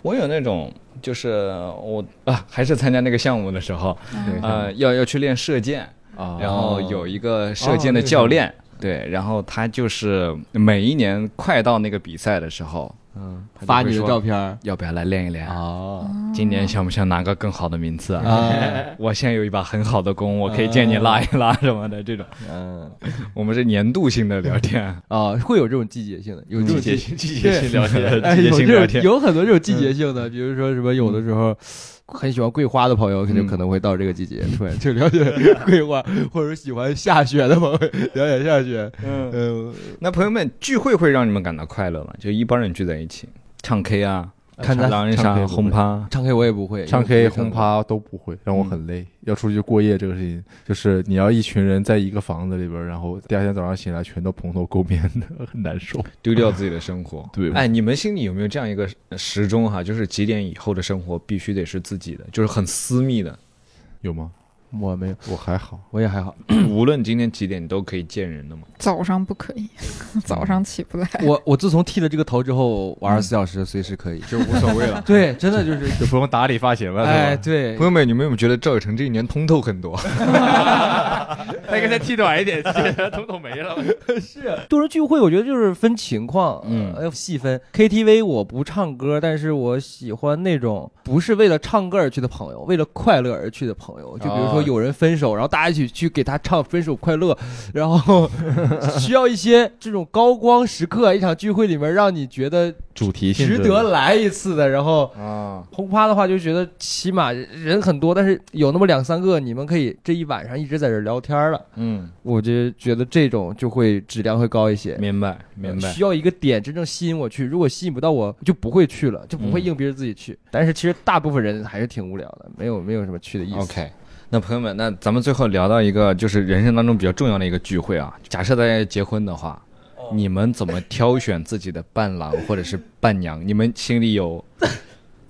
我有那种，就是我啊，还是参加那个项目的时候，嗯。呃，要要去练射箭，啊然后有一个射箭的教练，对，然后他就是每一年快到那个比赛的时候，嗯，发你的照片要不要来练一练？哦今年想不想拿个更好的名次啊？啊 我现在有一把很好的弓，我可以借你拉一拉什么的。这种，嗯我们是年度性的聊天，啊，会有这种季节性的，有季性季节性聊天，哎，季节有这种性聊天。有很多这种季节性的，比如说什么，有的时候很喜欢桂花的朋友，肯定嗯可能会到这个季节，对就了解桂花，或者喜欢下雪的朋友 了解下雪。嗯，嗯，那朋友们聚会会让你们感到快乐吗？就一帮人聚在一起唱 K 啊，看咱狼人杀、唱 K 轰趴，唱 K 我也不会，唱 K、轰趴都不会，让我很累。要出去过夜这个事情，就是你要一群人在一个房子里边，然后第二天早上醒来全都蓬头垢面的，很难受。丢掉自己的生活。对哎，你们心里有没有这样一个时钟哈？就是几点以后的生活必须得是自己的，就是很私密的，有吗？我没有，我还好，我也还好。无论今天几点你都可以见人的嘛。早上不可以，早上起不来。我我自从剃了这个头之后，我二十四小时随时可以，就无所谓了。对，真的就是，就不用打理发型了，哎，对朋，友们，你们有没有觉得赵有成这一年通透很多？他应该再剃短一点，通透没了。是多人聚会，我觉得就是分情况，嗯呃要细分。KTV 我不唱歌，但是我喜欢那种不是为了唱歌而去的朋友，为了快乐而去的朋友。就比如说哦有人分手，然后大家一起去给他唱《分手快乐》，然后 需要一些这种高光时刻，一场聚会里面让你觉得主题性质值得来一次的，然后。啊，轰趴的话，就觉得起码人很多，但是有那么两三个，你们可以这一晚上一直在这聊天了。嗯，我就觉得这种就会质量会高一些。明白明白。需要一个点真正吸引我去，如果吸引不到我，就不会去了，就不会硬逼着自己去。但是其实大部分人还是挺无聊的，没有没有什么去的意思。OK，那朋友们，那咱们最后聊到一个就是人生当中比较重要的一个聚会啊。假设大家结婚的话，你们怎么挑选自己的伴郎或者是伴娘？你们心里有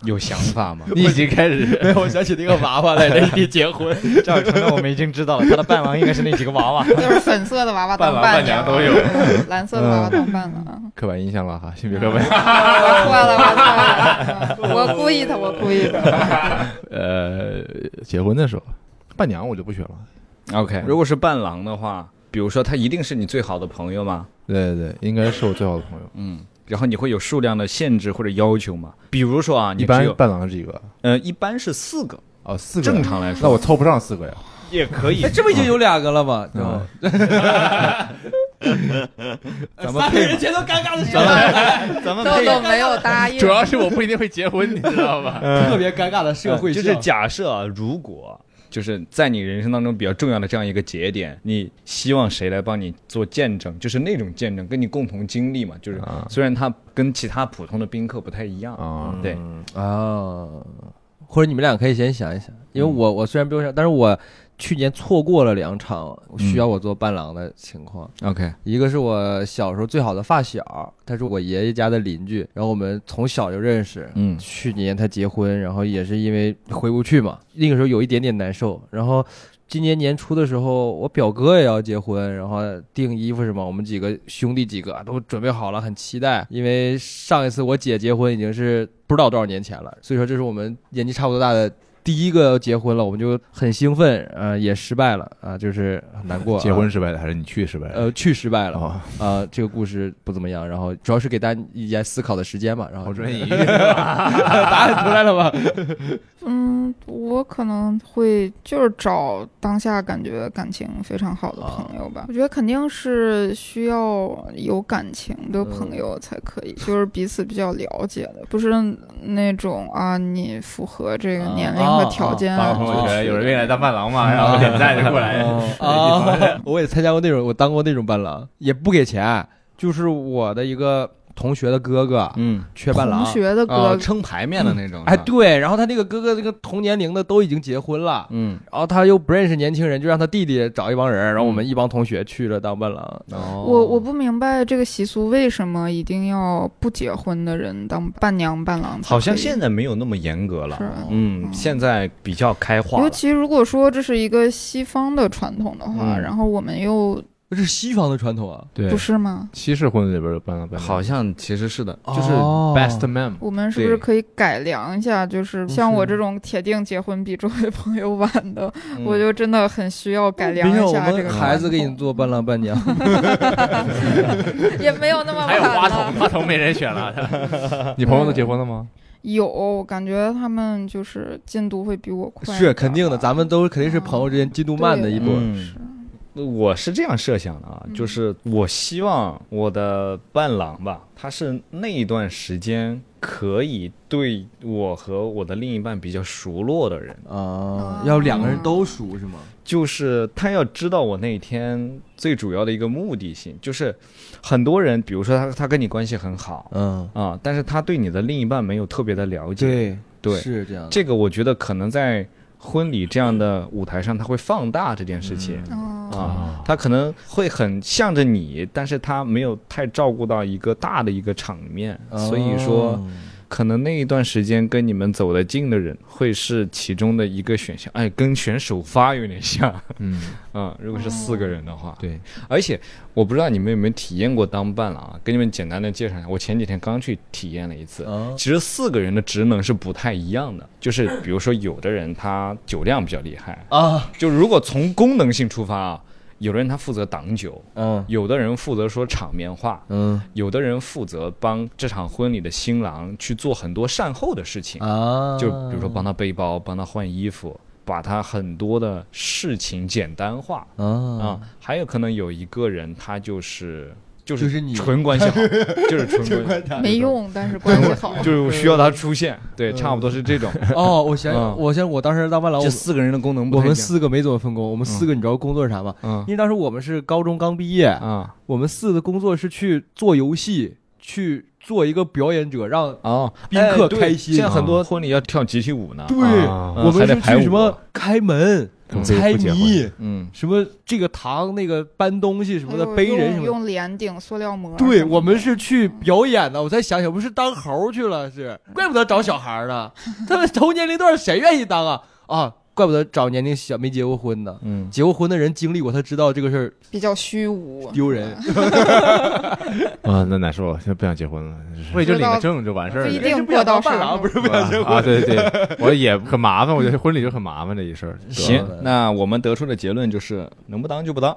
有想法吗？你已经开始没有，我想起那个娃娃来，那 一结婚，这样成呢，我们已经知道了，他的伴郎应该是那几个娃娃。就是粉色的娃娃当伴郎伴伴娘都有蓝色的娃娃当伴郎。刻板印象了哈，性别刻板。我错了，我错了，我故意的，我故意的。呃，结婚的时候，伴娘我就不选了。OK，如果是伴郎的话，比如说他一定是你最好的朋友吗？对对对，应该是我最好的朋友。嗯，然后你会有数量的限制或者要求吗？比如说啊，你一般伴郎是几个？呃，一般是四个，哦，四个。正常来说，那我凑不上四个呀。也可以哎，这不已经有两个了吗？嗯 咱们配人全都尴尬的咱们咱们 配豆豆没有答应，主要是我不一定会结婚，你知道吧？特别尴尬的社会就是假设啊，如果就是在你人生当中比较重要的这样一个节点，你希望谁来帮你做见证？就是那种见证，跟你共同经历嘛。就是啊虽然他跟其他普通的宾客不太一样，啊，对，啊，或者你们俩可以先想一想，因为我我虽然不用想，但是我去年错过了两场需要我做伴郎的情况。OK，一个是我小时候最好的发小，他是我爷爷家的邻居，然后我们从小就认识。嗯去年他结婚，然后也是因为回不去嘛，那个时候有一点点难受。然后今年年初的时候，我表哥也要结婚，然后订衣服什么，我们几个兄弟几个都准备好了，很期待。因为上一次我姐结婚已经是不知道多少年前了，所以说这是我们年纪差不多大的。第一个要结婚了，我们就很兴奋，呃，也失败了啊、就是很难过。结婚失败的还是你去失败的？呃，去失败了，哦，啊，这个故事不怎么样，然后主要是给大家一些思考的时间嘛，然后好专业隐喻。答案出来了吧？嗯，我可能会就是找当下感觉感情非常好的朋友吧。我觉得肯定是需要有感情的朋友才可以，就是彼此比较了解的，不是那种啊你符合这个年龄和条件发个朋友就圈，有人去愿意来当伴郎吗？然后点赞就过来。啊，我也参加过那种，我当过那种伴郎，也不给钱，就是我的一个同学的哥哥，嗯，缺伴郎。同，学的哥，哥。撑牌面的那种，哎，对，然后他那个哥哥这个同年龄的都已经结婚了，嗯，然后他又不认识年轻人，就让他弟弟找一帮人，然后我们一帮同学去了当伴郎。哦。我我不明白这个习俗为什么一定要不结婚的人当伴娘伴郎？好像现在没有那么严格了。是，嗯，嗯现在比较开化，尤其如果说这是一个西方的传统的话，嗯。然后我们又这是西方的传统啊，对不，是吗？西式婚礼里边的伴郎伴娘好像其实是的，就是 best man，我们是不是可以改良一下？就是像我这种铁定结婚比周围朋友晚的，嗯我就真的很需要改良一下这个们孩子给你做伴郎伴娘，统，也没有那么晚还有花童，了。花童没人选了。你朋友都结婚了吗？有，感觉他们就是进度会比我快。是肯定的，咱们都肯定是朋友之间进度慢的一波。嗯我是这样设想的啊，嗯。就是我希望我的伴郎吧，他是那一段时间可以对我和我的另一半比较熟络的人，啊，要两个人都熟是吗？就是他要知道我那一天最主要的一个目的性，就是很多人，比如说他他跟你关系很好嗯，啊，但是他对你的另一半没有特别的了解，对对。是这样的。这个我觉得可能在婚礼这样的舞台上，他会放大这件事情。哦啊，他可能会很向着你，但是他没有太照顾到一个大的一个场面，所以说哦可能那一段时间跟你们走得近的人会是其中的一个选项。哎，跟选首发有点像，嗯，嗯，如果是四个人的话，对，而且我不知道你们有没有体验过当伴郎啊？跟你们简单的介绍一下，我前几天刚去体验了一次。啊其实四个人的职能是不太一样的，就是比如说有的人他酒量比较厉害，啊，就如果从功能性出发啊，有的人他负责挡酒，嗯。有的人负责说场面话，嗯。有的人负责帮这场婚礼的新郎去做很多善后的事情，啊，就比如说帮他背包、帮他换衣服，把他很多的事情简单化啊、啊还有可能有一个人他就是就就是你纯关系好，就是纯关系，没用，但是关系好。就是需要他出现，对，差不多是这种。哦，我想我想我当时当伴郎，我这四个人的功能不我们四个没怎么分工，我们四个你知道工作是啥吗？嗯因为当时我们是高中刚毕业，啊我们四个工作是去做游戏，去做一个表演者，让啊，宾客开心现在很多婚礼要跳集体舞呢。对我们是还得排舞去什么开门、猜谜，嗯，什么这个糖那个搬东西什么的，背人什么的。用脸顶、塑料膜。对我们是去表演的，我再想想，不是当猴去了，是怪不得找小孩呢。他们同年龄段谁愿意当啊？啊，怪不得找年龄小没结过婚的，嗯，结过婚的人经历过，他知道这个事儿比较虚无。丢人。啊，那难受了，现在不想结婚了。我也就领个证就完事儿了。不一定过到时伴郎不是不想结婚。啊，对对对，我也很麻烦，我觉得婚礼就很麻烦这一事儿。行，那我们得出的结论就是能不当就不当。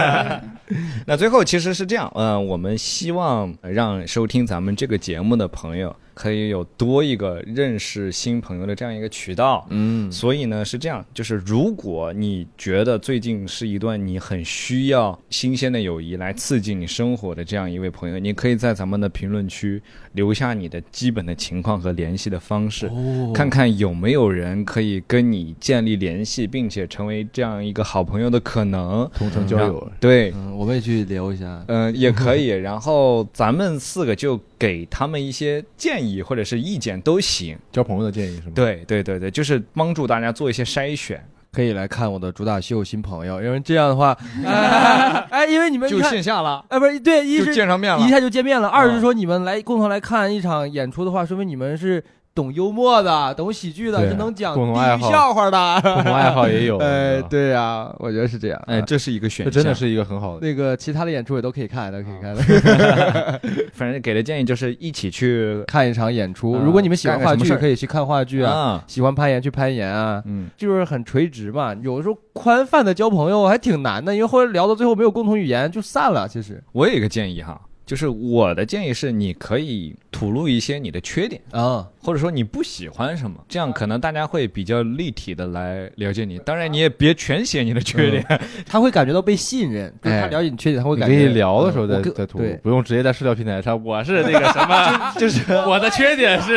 那最后其实是这样，嗯、我们希望让收听咱们这个节目的朋友可以有多一个认识新朋友的这样一个渠道。嗯所以呢是这样，就是如果你觉得最近是一段你很需要新鲜的友谊来刺激你生活的这样一位朋友，你可以在咱们的评论区留下你的基本的情况和联系的方式，哦看看有没有人可以跟你建立联系，并且成为这样一个好朋友的可能。同城交友，对，嗯，我们也去聊一下。嗯、也可以。然后咱们四个就给他们一些建议或者是意见都行。交朋友的建议是吗？，对对对对，就是帮助大家做一些筛选。可以来看我的主打秀新朋友，因为这样的话，哎，哎因为你们就线下了，哎，不是对，一是见上面了一。下就见面了，二嗯是说你们来共同来看一场演出的话，说明你们是懂幽默的，懂喜剧的，对是能讲共同爱好地狱笑话的，共同爱好也有。哎，对呀，我觉得是这样。哎，这是一个选项。这真的是一个很好的。那个其他的演出也都可以看，都可以看的，反正给的建议就是一起去看一场演出。嗯如果你们喜欢话剧，可以去看话剧啊；啊，喜欢攀岩，去攀岩啊。嗯，就是很垂直嘛，有的时候宽泛的交朋友还挺难的，因为后来聊到最后没有共同语言就散了。其实我有一个建议哈，就是我的建议是，你可以吐露一些你的缺点。啊，或者说你不喜欢什么，这样可能大家会比较立体的来了解你。当然，你也别全写你的缺点。他会感觉到被信任，就是他哎了解你缺点，他会感觉以聊的时候再再吐露，不用直接在社交平台上。我是那个什么，就是我的缺点是，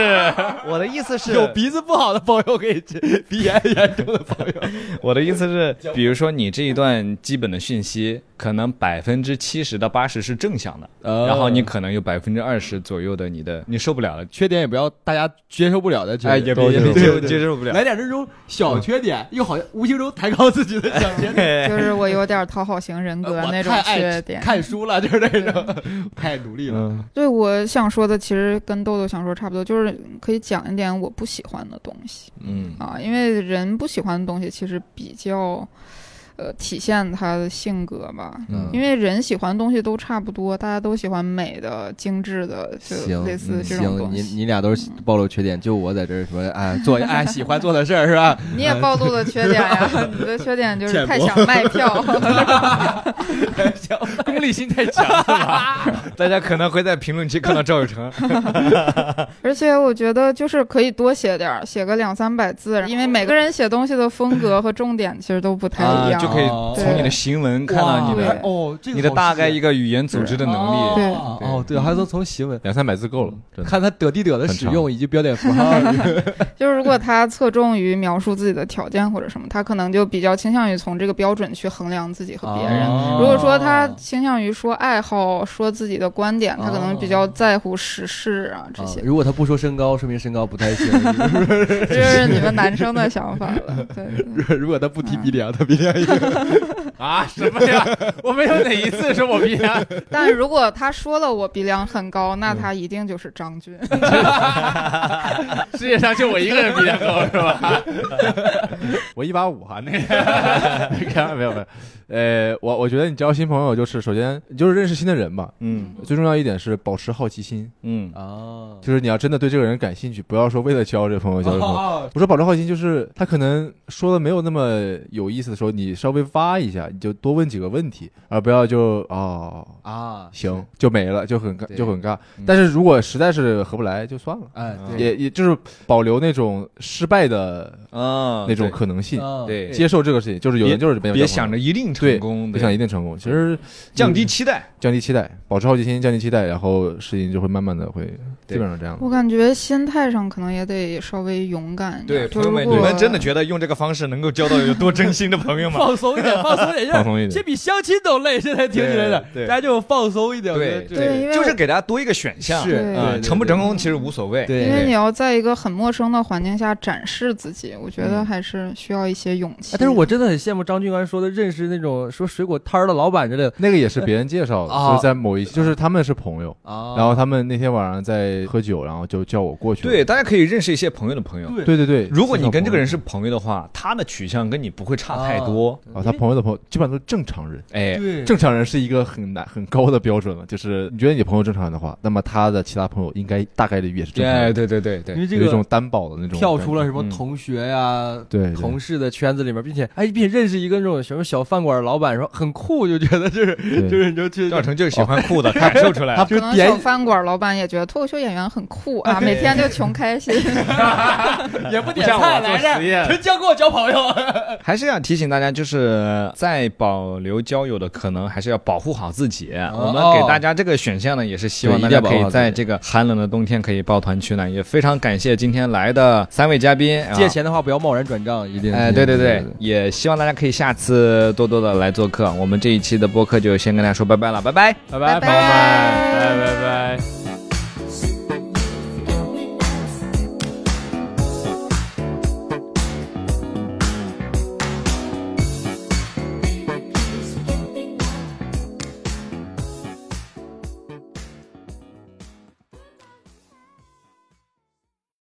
我的意思是有鼻子不好的朋友可以去，鼻炎严重的朋友，我的意思是，比如说你这一段基本的讯息，可能百分之七十到八十是正向的，呃然后你可能有百分之二十左右的你的你受不了了，缺点也不要大家接受不了的缺哎，也别也接受接受不了。来点这种小缺点，又好像无形中抬高自己的小缺点。就是我有点讨好型人格 那种缺点。看书了，就是那种 太努力了。嗯对，我想说的其实跟豆豆想说差不多，就是可以讲一点我不喜欢的东西嗯啊，因为人不喜欢的东西其实比较。呃，体现他的性格吧，嗯因为人喜欢的东西都差不多，大家都喜欢美的、精致的，就，类似嗯行，你这种东西。你俩都是暴露缺点，就我在这儿说，哎，做哎喜欢做的事儿是吧？你也暴露了缺点呀，你的缺点就是太想卖票。功利心太强了吧？大家可能会在评论区看到赵有成。而且我觉得就是可以多写点儿，写个两三百字，因为每个人写东西的风格和重点其实都不太一样。就可以哦从你的行文看到你的哦，这个你的大概一个语言组织的能力。对哦哦，对，还能从行文两三百字够了，看他得地得的使用以及标点符号。就是如果他侧重于描述自己的条件或者什么，他可能就比较倾向于从这个标准去衡量自己和别人。哦如果说他倾向于说爱好、说自己的观点，他可能比较在乎时事啊这些。啊如果他不说身高，说明身高不太行。这是你们男生的想法了。对如果他不提鼻梁，他鼻梁一个。啊，什么呀？我没有哪一次说我鼻梁。但如果他说了我鼻梁很高，那他一定就是张军。世界上就我一个人鼻梁高是吧？我一八五哈，那个没有没有，呃，我我觉得你交新朋友就是首先你就是认识新的人吧，嗯最重要一点是保持好奇心，嗯啊，就是你要真的对这个人感兴趣，不要说为了交这个朋友交这个朋友。哦我说保持好奇心，就是他可能说的没有那么有意思的时候，你稍微挖一下，你就多问几个问题，而不要就哦啊，行就没了，就很尬就很尬嗯。但是如果实在是合不来，就算了，哎，对也也就是保留那种失败的啊，那种可能性，啊对接受这个事情，就是有人就是别想着一定成功，别想一定成功，其实降低期待。降低期待，保持好奇心，降低期待，然后事情就会慢慢的会基本上这样。我感觉心态上可能也得稍微勇敢一对，朋友们，你们真的觉得用这个方式能够交到有多真心的朋友吗？放松一点，放松一点，放松一点这比相亲都累，现在听起来的，大家就放松一点。对对因为就是给大家多一个选项，是成不成功其实无所谓。对，因为你要在一个很陌生的环境下展示自己，我觉得嗯还是需要一些勇气。啊但是我真的很羡慕张俊刚才说的，认识那种说水果摊儿的老板之类的。那个也是别人介绍的，啊。就是在某一，就是他们是朋友，啊。然后他们那天晚上在喝酒，然后就叫我过去。对，大家可以认识一些朋友的朋友。对。对对对，如果你跟这个人是是朋友的话，他的取向跟你不会差太多。啊，他朋友的朋友基本上都是正常人。哎，对。正常人是一个很难很高的标准了，就是你觉得你朋友正常人的话，那么他的其他朋友应该大概率也是正常哎，对对对对，因为这有一种担保的那种跳出了什么嗯。同学呀、对对。同事的圈子里面，并且哎，并且认识一个那种什么小饭馆老板，说很酷，就觉得就是就是你就去赵成就是喜欢酷的，感受出来了。可能点小饭馆老板也觉得脱口秀演员很酷啊，每天就穷开心。也不点菜来着，实验纯教跟我交朋友。还是想提醒大家，就是在保留交友的可能，还是要保护好自己。我们给大家这个选项呢，也是希望大家可以在这个寒冷的冬天可以抱团取暖。也非常感谢今天来的三位嘉宾。啊借钱的话不要贸然转账，一定。哎，对对对，也希望大家可以下次多多的来做客我们这一期的播客就先跟大家说拜拜了拜拜。拜拜。朋友们拜拜拜。